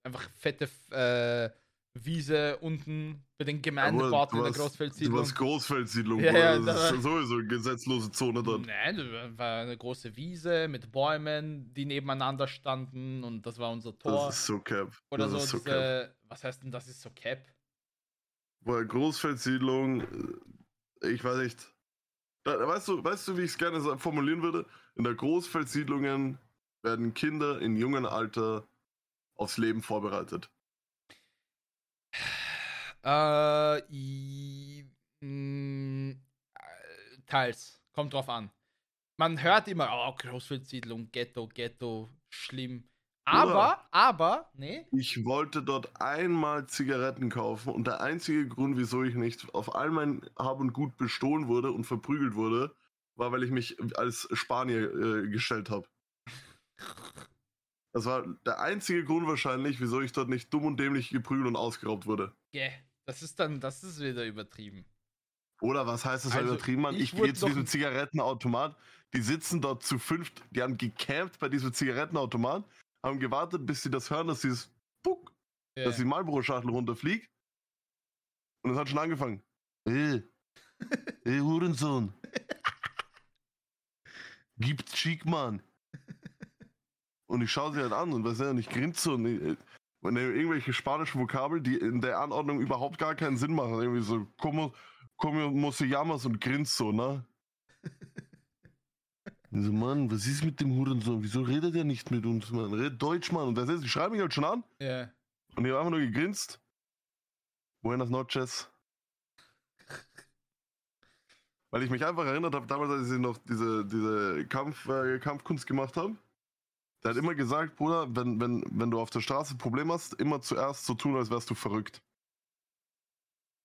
Speaker 1: einfach fette äh, Wiese unten bei den Gemeindebauten in der
Speaker 2: Du
Speaker 1: Großfeldsiedlung.
Speaker 2: warst Großfeldsiedlung,
Speaker 1: Ja, ja,
Speaker 2: das
Speaker 1: da
Speaker 2: ist sowieso eine gesetzlose Zone dort.
Speaker 1: Nein, das war eine große Wiese mit Bäumen, die nebeneinander standen und das war unser Tor.
Speaker 2: Das ist so cap.
Speaker 1: Oder
Speaker 2: das
Speaker 1: so,
Speaker 2: so cap.
Speaker 1: diese, was heißt denn das ist so Cap?
Speaker 2: Weil Großfeldsiedlung, äh, ich weiß nicht. Da, weißt du, weißt du, wie ich es gerne formulieren würde? In der Großfeldsiedlungen werden Kinder in jungem Alter aufs Leben vorbereitet.
Speaker 1: Äh, i, mh, äh, teils. Kommt drauf an. Man hört immer, oh, Großfeldsiedlung, Ghetto, Ghetto, schlimm. Aber, aber, nee,
Speaker 2: Ich wollte dort einmal Zigaretten kaufen und der einzige Grund, wieso ich nicht auf all mein Hab und Gut bestohlen wurde und verprügelt wurde, war, weil ich mich als Spanier äh, gestellt habe. Das war der einzige Grund wahrscheinlich, wieso ich dort nicht dumm und dämlich geprügelt und ausgeraubt wurde.
Speaker 1: geh, das ist dann, das ist wieder übertrieben.
Speaker 2: Oder was heißt das
Speaker 1: Also,
Speaker 2: übertrieben, Mann?
Speaker 1: ich
Speaker 2: Ich, gehe zu diesem Zigarettenautomat. Die sitzen dort zu fünft, die haben gecampt bei diesem Zigarettenautomat, haben gewartet, bis sie das hören, dass dieses Puck,
Speaker 1: Ja.
Speaker 2: dass die Marlboro-Schachtel runterfliegt. Und es hat schon angefangen. Ey, ey, (laughs) Hurensohn. Gibt's schick, Mann. (laughs) Und ich schaue sie halt an und weiß ja nicht, grinst so. Und ich- und irgendwelche spanischen Vokabel, die in der Anordnung überhaupt gar keinen Sinn machen. Irgendwie so, como, como se llamas und grinst so, ne? Ich (laughs) so, Mann, was ist mit dem Hurensohn? Wieso redet er nicht mit uns, Mann? Red Deutsch, Mann. Und das ist, die schreiben mich halt schon an.
Speaker 1: ja.
Speaker 2: Und ich habe einfach nur gegrinst. Buenas noches. Weil ich mich einfach erinnert habe, damals, als ich noch diese, diese Kampf, äh, Kampfkunst gemacht habe. Der hat immer gesagt, Bruder, wenn, wenn, wenn du auf der Straße ein Problem hast, immer zuerst so tun, als wärst du verrückt.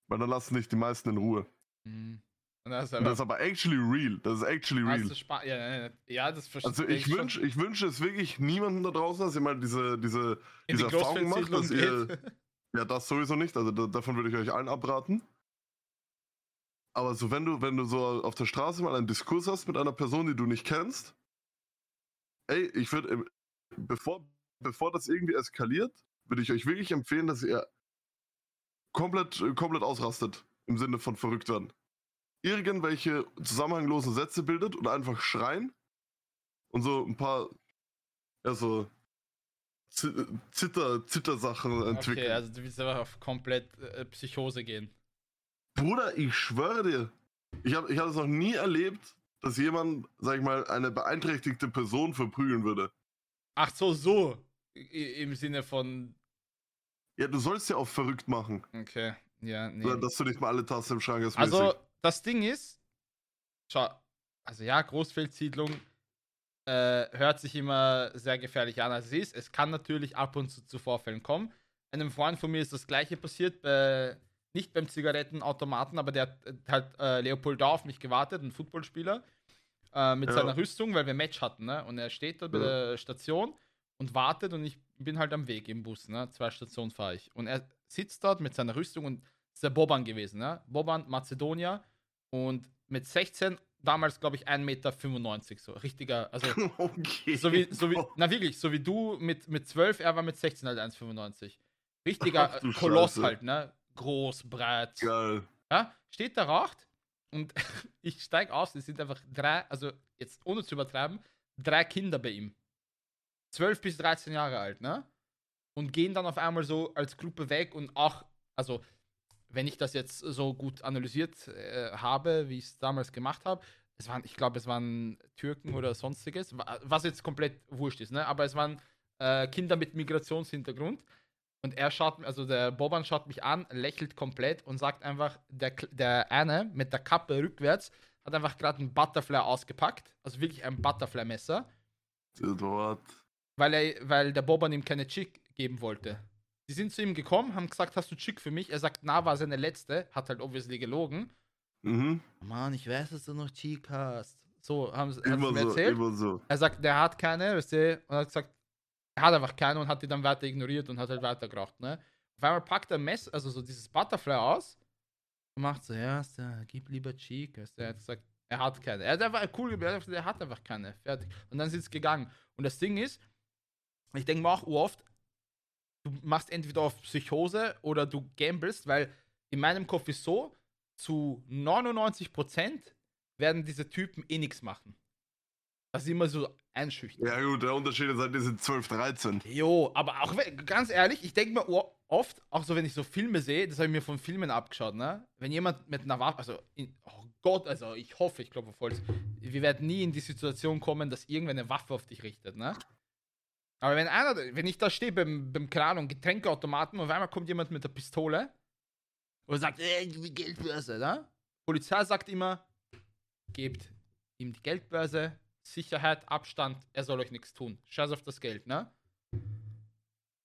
Speaker 2: Weil dann lassen dich die meisten in Ruhe.
Speaker 1: Mhm. Das ist,
Speaker 2: Und das ist aber actually real. Das ist actually real.
Speaker 1: Also ja, ja, das verstehe
Speaker 2: Also ich wünsche ich wünsch es wirklich niemandem da draußen, dass ihr mal diese, diese,
Speaker 1: in die
Speaker 2: diese Erfahrung macht, dass ihr.
Speaker 1: geht. (laughs)
Speaker 2: Ja, das sowieso nicht. Also da, davon würde ich euch allen abraten. Aber so, wenn du, wenn du so auf der Straße mal einen Diskurs hast mit einer Person, die du nicht kennst, ey, ich würde, bevor, bevor das irgendwie eskaliert, würde ich euch wirklich empfehlen, dass ihr komplett, komplett ausrastet. Im Sinne von verrückt werden. Irgendwelche zusammenhanglosen Sätze bildet und einfach schreien und so ein paar, ja, so Zitter, Zittersachen entwickeln.
Speaker 1: Okay, also du willst einfach auf komplett äh, Psychose gehen.
Speaker 2: Bruder, ich schwöre dir, ich habe ich hab es noch nie erlebt, dass jemand, sag ich mal, eine beeinträchtigte Person verprügeln würde.
Speaker 1: Ach so, so. I Im Sinne von.
Speaker 2: Ja, du sollst ja auch verrückt machen.
Speaker 1: Okay, ja, nee.
Speaker 2: Oder dass du nicht mal alle Tassen im Schrank hast.
Speaker 1: Also,
Speaker 2: mäßig.
Speaker 1: das Ding ist, schau, also ja, Großfeldsiedlung äh, hört sich immer sehr gefährlich an, als es ist. Es kann natürlich ab und zu zu Vorfällen kommen. Einem Freund von mir ist das gleiche passiert, bei, nicht beim Zigarettenautomaten, aber der hat äh, halt äh, Leopold auf mich gewartet, ein Footballspieler, äh, mit
Speaker 2: Ja.
Speaker 1: seiner Rüstung, weil wir Match hatten, ne? Und er steht da bei
Speaker 2: Ja.
Speaker 1: der Station und wartet und ich bin halt am Weg im Bus, ne? Zwei Stationen fahre ich. Und er sitzt dort mit seiner Rüstung und ist der Boban gewesen, ne? Boban, Mazedonier und mit 16, damals glaube ich 1,95 Meter, so richtiger, also (laughs)
Speaker 2: okay.
Speaker 1: so wie, so wie, na wirklich, so wie du mit, mit 12, er war mit 16 halt 1,95. Richtiger
Speaker 2: Ach du
Speaker 1: Koloss
Speaker 2: Scheiße.
Speaker 1: halt, ne? Groß, breit.
Speaker 2: Geil.
Speaker 1: Ja, steht da raucht und (laughs) ich steig aus, es sind einfach drei, also jetzt ohne zu übertreiben, drei Kinder bei ihm. 12 bis 13 Jahre alt, ne? Und gehen dann auf einmal so als Gruppe weg und auch, also wenn ich das jetzt so gut analysiert äh, habe, wie ich es damals gemacht habe, es waren, ich glaube, es waren Türken oder sonstiges, wa- was jetzt komplett wurscht ist, ne? Aber es waren äh, Kinder mit Migrationshintergrund. Und er schaut, also der Boban schaut mich an, lächelt komplett und sagt einfach, der, Kl- der eine mit der Kappe rückwärts hat einfach gerade ein Butterfly ausgepackt, also wirklich ein Butterfly-Messer,
Speaker 2: Dort.
Speaker 1: weil, er, weil der Boban ihm keine Chick geben wollte. Die sind zu ihm gekommen, haben gesagt, hast du Chick für mich? Er sagt, na, war seine letzte, hat halt obviously gelogen.
Speaker 2: Mhm.
Speaker 1: Mann, ich weiß, dass du noch Chick hast. So, haben sie mir
Speaker 2: so,
Speaker 1: erzählt.
Speaker 2: immer so.
Speaker 1: Er sagt, der hat keine, weißt du, und er hat gesagt, hat einfach keine und hat die dann weiter ignoriert und hat halt weiter geraucht, ne? Auf einmal packt er Mess, also so dieses Butterfly aus und macht so, ja, gib lieber Cheek, weißt du, er hat gesagt, er hat keine. Er hat einfach cool geblieben, er er hat einfach keine, fertig. Und dann sind es gegangen. Und das Ding ist, ich denke mir auch oft, du machst entweder auf Psychose oder du gamblest, weil in meinem Kopf ist so, zu 99% werden diese Typen eh nichts machen. Das ist immer so einschüchtern.
Speaker 2: Ja gut, der Unterschied ist halt, die sind 12, 13.
Speaker 1: Jo, aber auch wenn, ganz ehrlich, ich denke mir oft, auch so wenn ich so Filme sehe, das habe ich mir von Filmen abgeschaut, ne? Wenn jemand mit einer Waffe, also, in, oh Gott, also ich hoffe, ich glaube auf Holz, wir werden nie in die Situation kommen, dass irgendwer eine Waffe auf dich richtet, ne? Aber wenn einer, wenn ich da stehe beim, beim keine Ahnung, Getränkeautomaten und auf einmal kommt jemand mit der Pistole und sagt, ey, die Geldbörse, ne? Polizei sagt immer, gebt ihm die Geldbörse, Sicherheit, Abstand, er soll euch nichts tun. Scheiß auf das Geld, ne?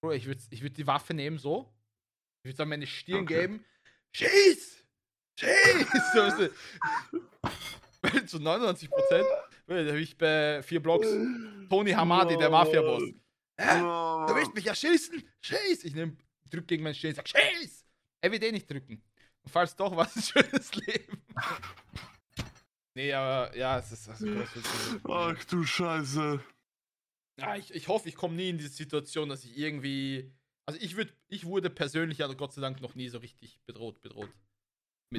Speaker 1: Bro, ich würde ich würd die Waffe nehmen, so. Ich würde dann meine Stirn
Speaker 2: Okay.
Speaker 1: geben. Schieß! Schieß! (laughs) so. Weil zu 99 Prozent, da habe ich bei vier Blocks Tony Hamadi, der Mafia-Boss. Hä?
Speaker 2: Oh,
Speaker 1: Du willst mich erschießen? Schieß! Ich nehm, drück gegen meinen Stirn und sag, schieß! Er wird eh nicht drücken. Und falls doch, (laughs) was ein schönes Leben. Nee, aber ja, es ist also groß.
Speaker 2: Ach du Scheiße.
Speaker 1: Ja, ich, ich hoffe, ich komme nie in diese Situation, dass ich irgendwie. Also ich würd, ich wurde persönlich ja Gott sei Dank noch nie so richtig bedroht, bedroht.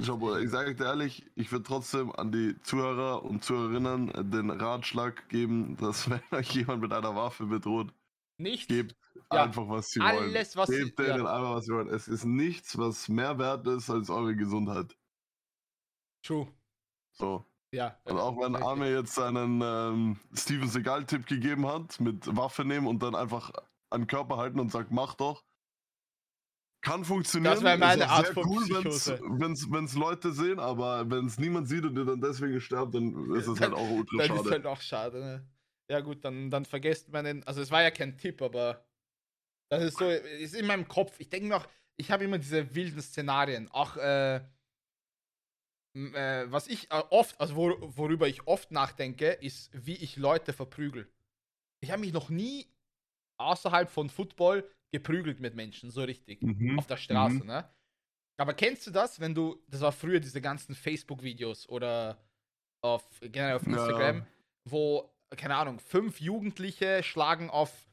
Speaker 2: Schau, Bruder, ich sage dir ehrlich, ich würde trotzdem an die Zuhörer und Zuhörerinnen den Ratschlag geben, dass (laughs) wenn euch jemand mit einer Waffe bedroht,
Speaker 1: nicht.
Speaker 2: gebt
Speaker 1: Ja,
Speaker 2: einfach, was sie wollen.
Speaker 1: alles, was sie-
Speaker 2: Gebt denen
Speaker 1: ja.
Speaker 2: einfach, was sie wollen. Es ist nichts, was mehr wert ist als eure Gesundheit.
Speaker 1: True.
Speaker 2: So.
Speaker 1: Ja.
Speaker 2: Und auch wenn. Arme jetzt seinen ähm, Steven Seagal-Tipp gegeben hat, mit Waffe nehmen und dann einfach an den Körper halten und sagt, mach doch. Kann funktionieren.
Speaker 1: Das wäre meine
Speaker 2: Ist
Speaker 1: Art
Speaker 2: sehr
Speaker 1: von
Speaker 2: cool,
Speaker 1: Psychose.
Speaker 2: wenn's, wenn's Leute sehen, aber wenn es niemand sieht und ihr dann deswegen sterbt, dann ist es halt auch ultra
Speaker 1: Dann ist
Speaker 2: schade.
Speaker 1: halt auch schade, ne? Ja, gut, dann, dann vergesst meinen. Also, es war ja kein Tipp, aber. Das ist so. Ist in meinem Kopf. Ich denke mir auch, ich habe immer diese wilden Szenarien. Auch, äh. Äh, was ich äh, oft, also wor worüber ich oft nachdenke, ist, wie ich Leute verprügel. Ich habe mich noch nie außerhalb von Football geprügelt mit Menschen, so richtig.
Speaker 2: Mhm.
Speaker 1: Auf der Straße,
Speaker 2: Mhm.
Speaker 1: ne? Aber kennst du das, wenn du, das war früher diese ganzen Facebook-Videos oder auf, generell auf
Speaker 2: Ja.
Speaker 1: Instagram, wo, keine Ahnung, fünf Jugendliche schlagen auf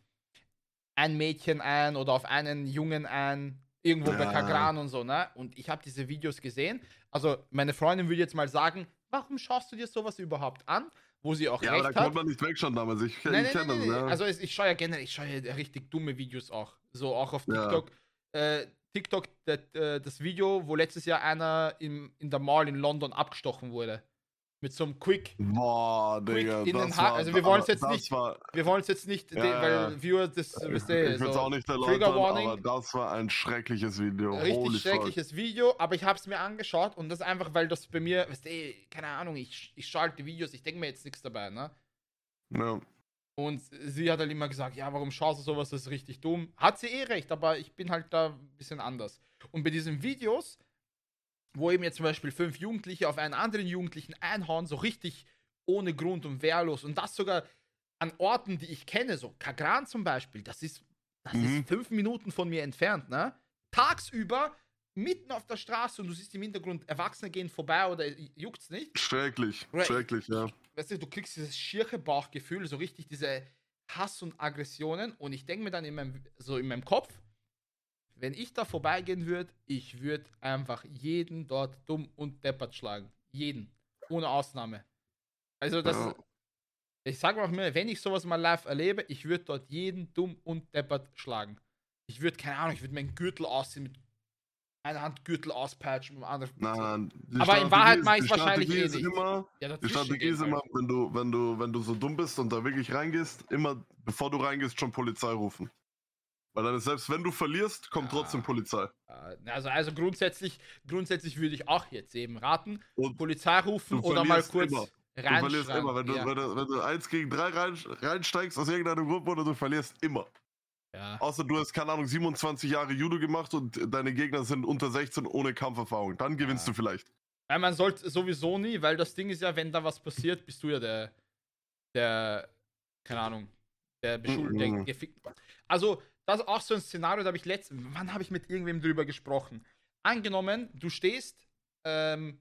Speaker 1: ein Mädchen ein oder auf einen Jungen ein, irgendwo bei
Speaker 2: Ja.
Speaker 1: Kagran und so, ne? Und ich habe diese Videos gesehen. Also, meine Freundin würde jetzt mal sagen, warum schaust du dir sowas überhaupt an? Wo sie auch
Speaker 2: Ja, aber da
Speaker 1: recht hat.
Speaker 2: konnte man nicht wegschauen damals. Ich, ich
Speaker 1: Nein,
Speaker 2: kenne das, ja.
Speaker 1: Also ich schaue ja generell, ich schaue ja richtig dumme Videos auch. So auch auf
Speaker 2: Ja.
Speaker 1: TikTok. Äh, TikTok, das, äh, das Video, wo letztes Jahr einer im, in der Mall in London abgestochen wurde. Mit so einem Quick.
Speaker 2: Boah, Digga.
Speaker 1: in den
Speaker 2: das
Speaker 1: Ha-
Speaker 2: war,
Speaker 1: also wir wollen's
Speaker 2: aber
Speaker 1: jetzt
Speaker 2: das
Speaker 1: nicht-
Speaker 2: War,
Speaker 1: Wir wollen es jetzt nicht,
Speaker 2: Ja,
Speaker 1: weil. Viewer das,
Speaker 2: ich
Speaker 1: wisst
Speaker 2: ich
Speaker 1: ihr,
Speaker 2: will es
Speaker 1: so
Speaker 2: auch nicht
Speaker 1: Trigger Warning.
Speaker 2: aber das war ein schreckliches Video.
Speaker 1: richtig
Speaker 2: Holy fuck.
Speaker 1: schreckliches Video, aber ich habe es mir angeschaut und das einfach, weil das bei mir, weißt du, keine Ahnung, ich, ich schalte Videos, ich denke mir jetzt nichts dabei, ne?
Speaker 2: Ja.
Speaker 1: Und sie hat halt immer gesagt, ja, warum schaust du sowas, das ist richtig dumm. Hat sie eh recht, aber ich bin halt da ein bisschen anders. Und bei diesen Videos, wo eben jetzt zum Beispiel fünf Jugendliche auf einen anderen Jugendlichen einhauen, so richtig ohne Grund und wehrlos und das sogar an Orten, die ich kenne, so Kagran zum Beispiel, das ist, das
Speaker 2: Mhm.
Speaker 1: ist fünf Minuten von mir entfernt, ne? Tagsüber, mitten auf der Straße und du siehst im Hintergrund, Erwachsene gehen vorbei oder juckt's nicht
Speaker 2: Schrecklich.
Speaker 1: Right.
Speaker 2: Schrecklich, ja.
Speaker 1: weißt du, du kriegst dieses schiere Bauchgefühl, so richtig diese Hass und Aggressionen und ich denke mir dann in meinem, so in meinem Kopf, wenn ich da vorbeigehen würde, ich würde einfach jeden dort dumm und deppert schlagen. Jeden. Ohne Ausnahme. Also das,
Speaker 2: Ja.
Speaker 1: ich sage auch mir, wenn ich sowas mal live erlebe, ich würde dort jeden dumm und deppert schlagen. Ich würde, keine Ahnung, ich würde meinen Gürtel ausziehen, mit einer Hand Gürtel auspatchen, der anderen.
Speaker 2: Nein, nein.
Speaker 1: Aber in Wahrheit
Speaker 2: ist-
Speaker 1: mach ich's
Speaker 2: die
Speaker 1: wahrscheinlich eh nicht.
Speaker 2: Immer,
Speaker 1: Ja,
Speaker 2: die Strategie
Speaker 1: gehen
Speaker 2: ist immer, wenn du, wenn du, wenn du so dumm bist und da wirklich reingehst, immer, bevor du reingehst, schon Polizei rufen. Weil dann selbst wenn du verlierst, kommt
Speaker 1: Ja.
Speaker 2: trotzdem Polizei.
Speaker 1: Äh, Also, also grundsätzlich, grundsätzlich würde ich auch jetzt eben raten,
Speaker 2: Und
Speaker 1: Polizei rufen oder mal kurz
Speaker 2: immer. du verlierst immer. Wenn du,
Speaker 1: ja.
Speaker 2: wenn, du, wenn du eins gegen drei rein, reinsteigst aus irgendeinem Grund, oder du verlierst immer.
Speaker 1: ja.
Speaker 2: Außer du hast, keine Ahnung, 27 Jahre Judo gemacht und deine Gegner sind unter 16 ohne Kampferfahrung. Dann gewinnst du vielleicht.
Speaker 1: Weil man sollte sowieso nie, weil das Ding ist ja, wenn da was passiert, bist du ja der, der, keine Ahnung, der Beschuldigte.
Speaker 2: Mhm.
Speaker 1: Also, das ist auch so ein Szenario, da habe ich letztens, wann habe ich mit irgendwem drüber gesprochen? Angenommen, du stehst ähm,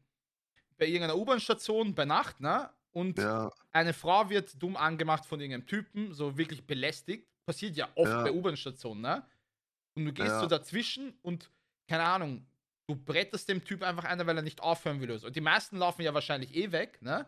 Speaker 1: bei irgendeiner U-Bahn-Station bei Nacht, ne? Und
Speaker 2: Ja,
Speaker 1: eine Frau wird dumm angemacht von irgendeinem Typen, so wirklich belästigt. Passiert ja oft
Speaker 2: Ja.
Speaker 1: bei U-Bahn-Stationen, ne? Und du gehst
Speaker 2: Ja.
Speaker 1: so dazwischen und, keine Ahnung, du bretterst dem Typ einfach einer, weil er nicht aufhören will. Und die meisten laufen ja wahrscheinlich eh weg, ne?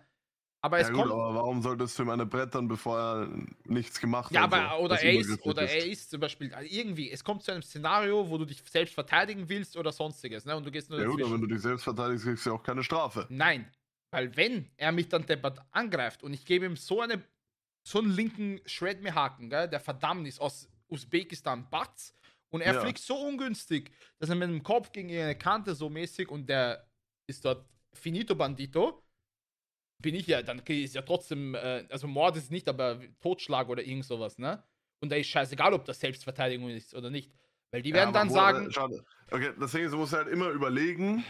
Speaker 1: Aber es
Speaker 2: ja gut,
Speaker 1: kommt.
Speaker 2: aber warum solltest du ihm eine brettern, bevor er nichts gemacht
Speaker 1: Ja,
Speaker 2: hat?
Speaker 1: aber
Speaker 2: so,
Speaker 1: oder er ist, oder er ist zum Beispiel also irgendwie, es kommt zu einem Szenario, wo du dich selbst verteidigen willst oder sonstiges, ne? Und du gehst nur
Speaker 2: Ja gut, aber wenn du dich selbst verteidigst, kriegst du ja auch keine Strafe.
Speaker 1: Nein, weil wenn er mich dann deppert angreift und ich gebe ihm so eine so einen linken Shred mir Haken, gell, der verdammt ist aus Usbekistan Batz und er
Speaker 2: Ja.
Speaker 1: fliegt so ungünstig, dass er mit dem Kopf gegen eine Kante so mäßig und der ist dort finito bandito. Bin ich ja, dann ist ja trotzdem, äh, also Mord ist nicht, aber Totschlag oder irgend sowas, ne? Und da ist scheißegal, ob das Selbstverteidigung ist oder nicht. Weil die werden
Speaker 2: Ja,
Speaker 1: dann
Speaker 2: wo-
Speaker 1: sagen,
Speaker 2: äh, Schade. Okay, deswegen du musst halt immer überlegen,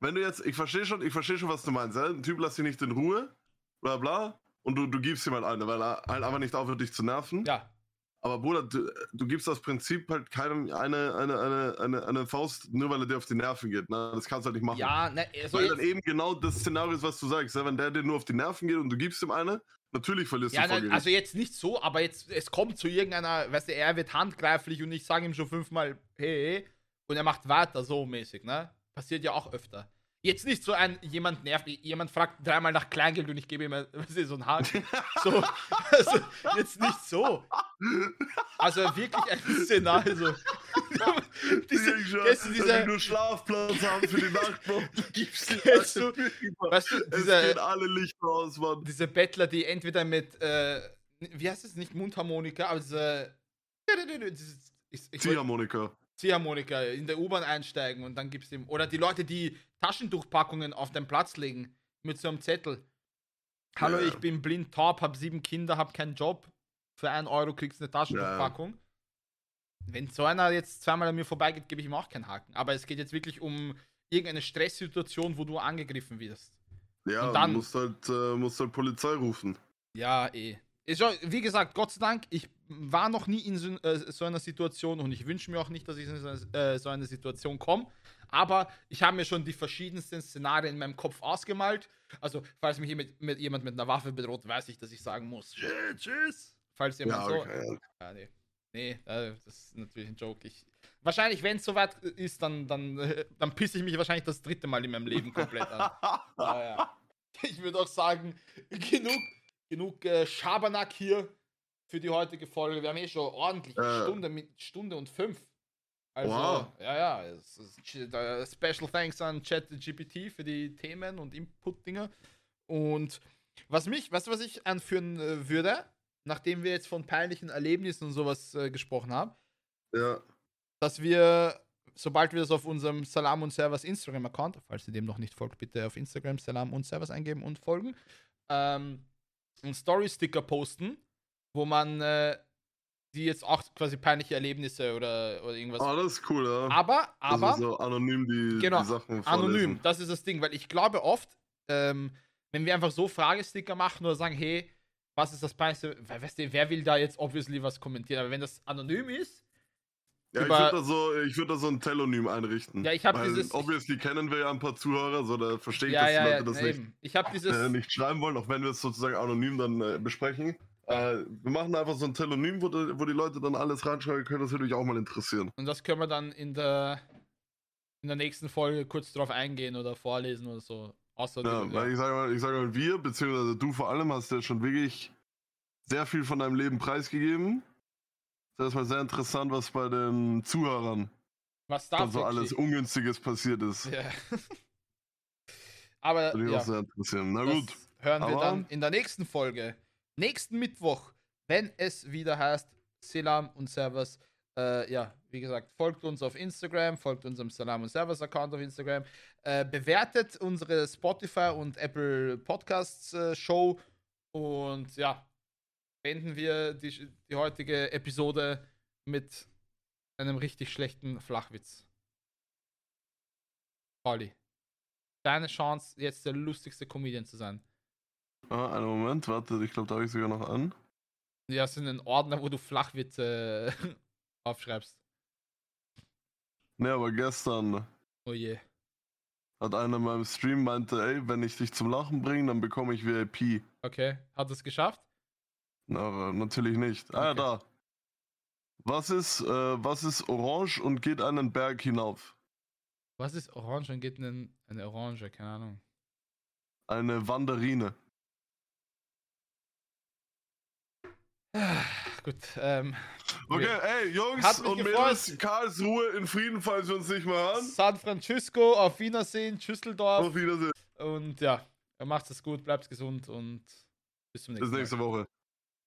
Speaker 2: wenn du jetzt, ich verstehe schon, ich verstehe schon, was du meinst. Ja? Ein Typ lässt dich nicht in Ruhe, bla bla, und du, du gibst ihm halt eine, weil er halt einfach nicht aufhört, dich zu nerven.
Speaker 1: ja,
Speaker 2: Aber Bruder, du, du gibst das Prinzip halt keinem eine, eine, eine, eine, eine Faust, nur weil er dir auf die Nerven geht. Ne? Das kannst du halt nicht machen.
Speaker 1: ja, ne, also
Speaker 2: weil dann eben genau das Szenario ist, was du sagst. Ja? Wenn der dir nur auf die Nerven geht und du gibst ihm eine, natürlich verlierst
Speaker 1: Ja,
Speaker 2: du
Speaker 1: nein,
Speaker 2: Gericht.
Speaker 1: also jetzt nicht so, aber jetzt, es kommt zu irgendeiner, weißt du, er wird handgreiflich und ich sage ihm schon fünfmal, hey, hey, und er macht weiter so mäßig, ne? Passiert ja auch öfter. Jetzt nicht so ein, jemand nervt, jemand fragt dreimal nach Kleingeld und ich gebe ihm, du, so einen Haken. So, (laughs) also, jetzt nicht so. Also wirklich ein Szenario, so. (laughs) diese,
Speaker 2: schon,
Speaker 1: kennst du
Speaker 2: dass
Speaker 1: diese-
Speaker 2: wir nur Schlafplatz haben für die (laughs) Nacht. Du gibst
Speaker 1: Kennst du- weißt du,
Speaker 2: Es
Speaker 1: diese,
Speaker 2: gehen alle Lichter aus, Mann.
Speaker 1: diese Bettler, die entweder mit, äh, wie heißt es, nicht Mundharmonika, aber diese, ich, ich
Speaker 2: Ziehharmonika.
Speaker 1: Ziehharmonika in der U-Bahn einsteigen und dann gibt's ihm. Oder die Leute, die Taschentuchpackungen auf den Platz legen mit so einem Zettel. Hallo,
Speaker 2: Ja.
Speaker 1: ich bin blind, taub, hab sieben Kinder, hab keinen Job. Für einen Euro kriegst du eine Taschentuchpackung. Wenn so einer jetzt zweimal an mir vorbeigeht, gebe ich ihm auch keinen Haken. Aber es geht jetzt wirklich um irgendeine Stresssituation, wo du angegriffen wirst.
Speaker 2: Ja,
Speaker 1: Und dann-
Speaker 2: du musst halt, äh, musst halt Polizei rufen.
Speaker 1: Ja, eh. Ist schon, wie gesagt, Gott sei Dank, ich war noch nie in so, äh, so einer Situation und ich wünsche mir auch nicht, dass ich in so, eine- äh, so eine Situation komme. Aber ich habe mir schon die verschiedensten Szenarien in meinem Kopf ausgemalt. Also, falls mich mit, mit jemand mit einer Waffe bedroht, weiß ich, dass ich sagen muss, "Shit, tschüss. Falls jemand
Speaker 2: Ja,
Speaker 1: so.
Speaker 2: okay.
Speaker 1: Ja, nee. Nee, äh, das ist natürlich ein Joke. Ich, wahrscheinlich, wenn es soweit ist, dann, dann, (laughs) dann pisse ich mich wahrscheinlich das dritte Mal in meinem Leben komplett an. (laughs) Ja, ja. Ich würde auch sagen, genug, genug äh, Schabernack hier für die heutige Folge. Wir haben eh schon ordentlich
Speaker 2: Äh.
Speaker 1: Stunde mit Stunde und fünf. Also,
Speaker 2: Wow.
Speaker 1: ja, ja. Special thanks an ChatGPT für die Themen und Input-Dinger. Und was mich, du, was ich anführen äh, würde, nachdem wir jetzt von peinlichen Erlebnissen und sowas äh, gesprochen haben,
Speaker 2: Ja.
Speaker 1: dass wir, sobald wir das auf unserem Salam und Servers Instagram-Account, falls ihr dem noch nicht folgt, bitte auf Instagram Salam und Servers eingeben und folgen, ähm, einen Story-Sticker posten, wo man äh, die jetzt auch quasi peinliche Erlebnisse oder, oder irgendwas.
Speaker 2: Ah, das ist cool, ja.
Speaker 1: aber,
Speaker 2: Also
Speaker 1: aber,
Speaker 2: so anonym die,
Speaker 1: Genau,
Speaker 2: die Sachen
Speaker 1: anonym,
Speaker 2: vorlesen.
Speaker 1: das ist das Ding, weil ich glaube oft, ähm, wenn wir einfach so Fragesticker machen oder sagen, hey, was ist das Peinlichste, weil, weißt du, wer will da jetzt obviously was kommentieren, aber wenn das anonym ist,
Speaker 2: Ja, ich würde da, so, ich würd da so ein Telonym einrichten.
Speaker 1: Ja, ich hab
Speaker 2: Weil
Speaker 1: dieses-
Speaker 2: Obviously kennen wir ja ein paar Zuhörer, so da verstehe ich,
Speaker 1: ja,
Speaker 2: dass
Speaker 1: ja,
Speaker 2: die
Speaker 1: ja,
Speaker 2: Leute das
Speaker 1: na
Speaker 2: nicht,
Speaker 1: eben. Ich habe (laughs) dieses,
Speaker 2: äh, nicht schreiben wollen, auch wenn wir es sozusagen anonym dann äh, besprechen. Äh, wir machen einfach so ein Telonym, wo die, wo die Leute dann alles reinschreiben können. Das würde mich auch mal interessieren.
Speaker 1: Und das können wir dann in der, in der nächsten Folge kurz drauf eingehen oder vorlesen oder so. Außer
Speaker 2: Ja,
Speaker 1: die-
Speaker 2: weil ich sage mal, ich sag mal, wir, beziehungsweise du vor allem, hast ja schon wirklich sehr viel von deinem Leben preisgegeben. Das ist mal sehr interessant, was bei den Zuhörern
Speaker 1: was da
Speaker 2: so alles Ungünstiges passiert ist.
Speaker 1: Ja. (laughs) Aber
Speaker 2: Würde mich
Speaker 1: ja,
Speaker 2: auch sehr interessieren. Na
Speaker 1: das
Speaker 2: gut.
Speaker 1: hören wir
Speaker 2: Aber-
Speaker 1: dann in der nächsten Folge. Nächsten Mittwoch, wenn es wieder heißt Selam und Servers. Äh, ja, wie gesagt, folgt uns auf Instagram, folgt unserem Salam und Servers Account auf Instagram, äh, bewertet unsere Spotify und Apple Podcasts äh, Show und ja, beenden wir die, die heutige Episode mit einem richtig schlechten Flachwitz. Pauli, deine Chance, jetzt der lustigste Comedian zu sein.
Speaker 2: Ah, einen Moment, warte, ich glaube, da habe ich sogar noch an.
Speaker 1: Ja, es sind ein Ordner, wo du Flachwitze (laughs) aufschreibst.
Speaker 2: Ne, aber gestern
Speaker 1: Oh je.
Speaker 2: hat einer in meinem Stream meinte, ey, wenn ich dich zum Lachen bringe, dann bekomme ich VIP.
Speaker 1: Okay, hat es geschafft?
Speaker 2: Na, natürlich nicht. Ah, ja, da. Was ist, äh, was ist orange und geht einen Berg hinauf?
Speaker 1: Was ist Orange und geht in eine Orange? Keine Ahnung.
Speaker 2: Eine Wanderine.
Speaker 1: Gut, ähm.
Speaker 2: Okay, ey, Jungs und. Mädels, Karlsruhe in Frieden, falls wir uns nicht mehr hören.
Speaker 1: San Francisco, auf Wiedersehen, Schüsseldorf.
Speaker 2: Auf Wiedersehen.
Speaker 1: Und ja, macht es gut, bleibt gesund und bis zum nächsten
Speaker 2: Bis
Speaker 1: Mal.
Speaker 2: nächste Woche.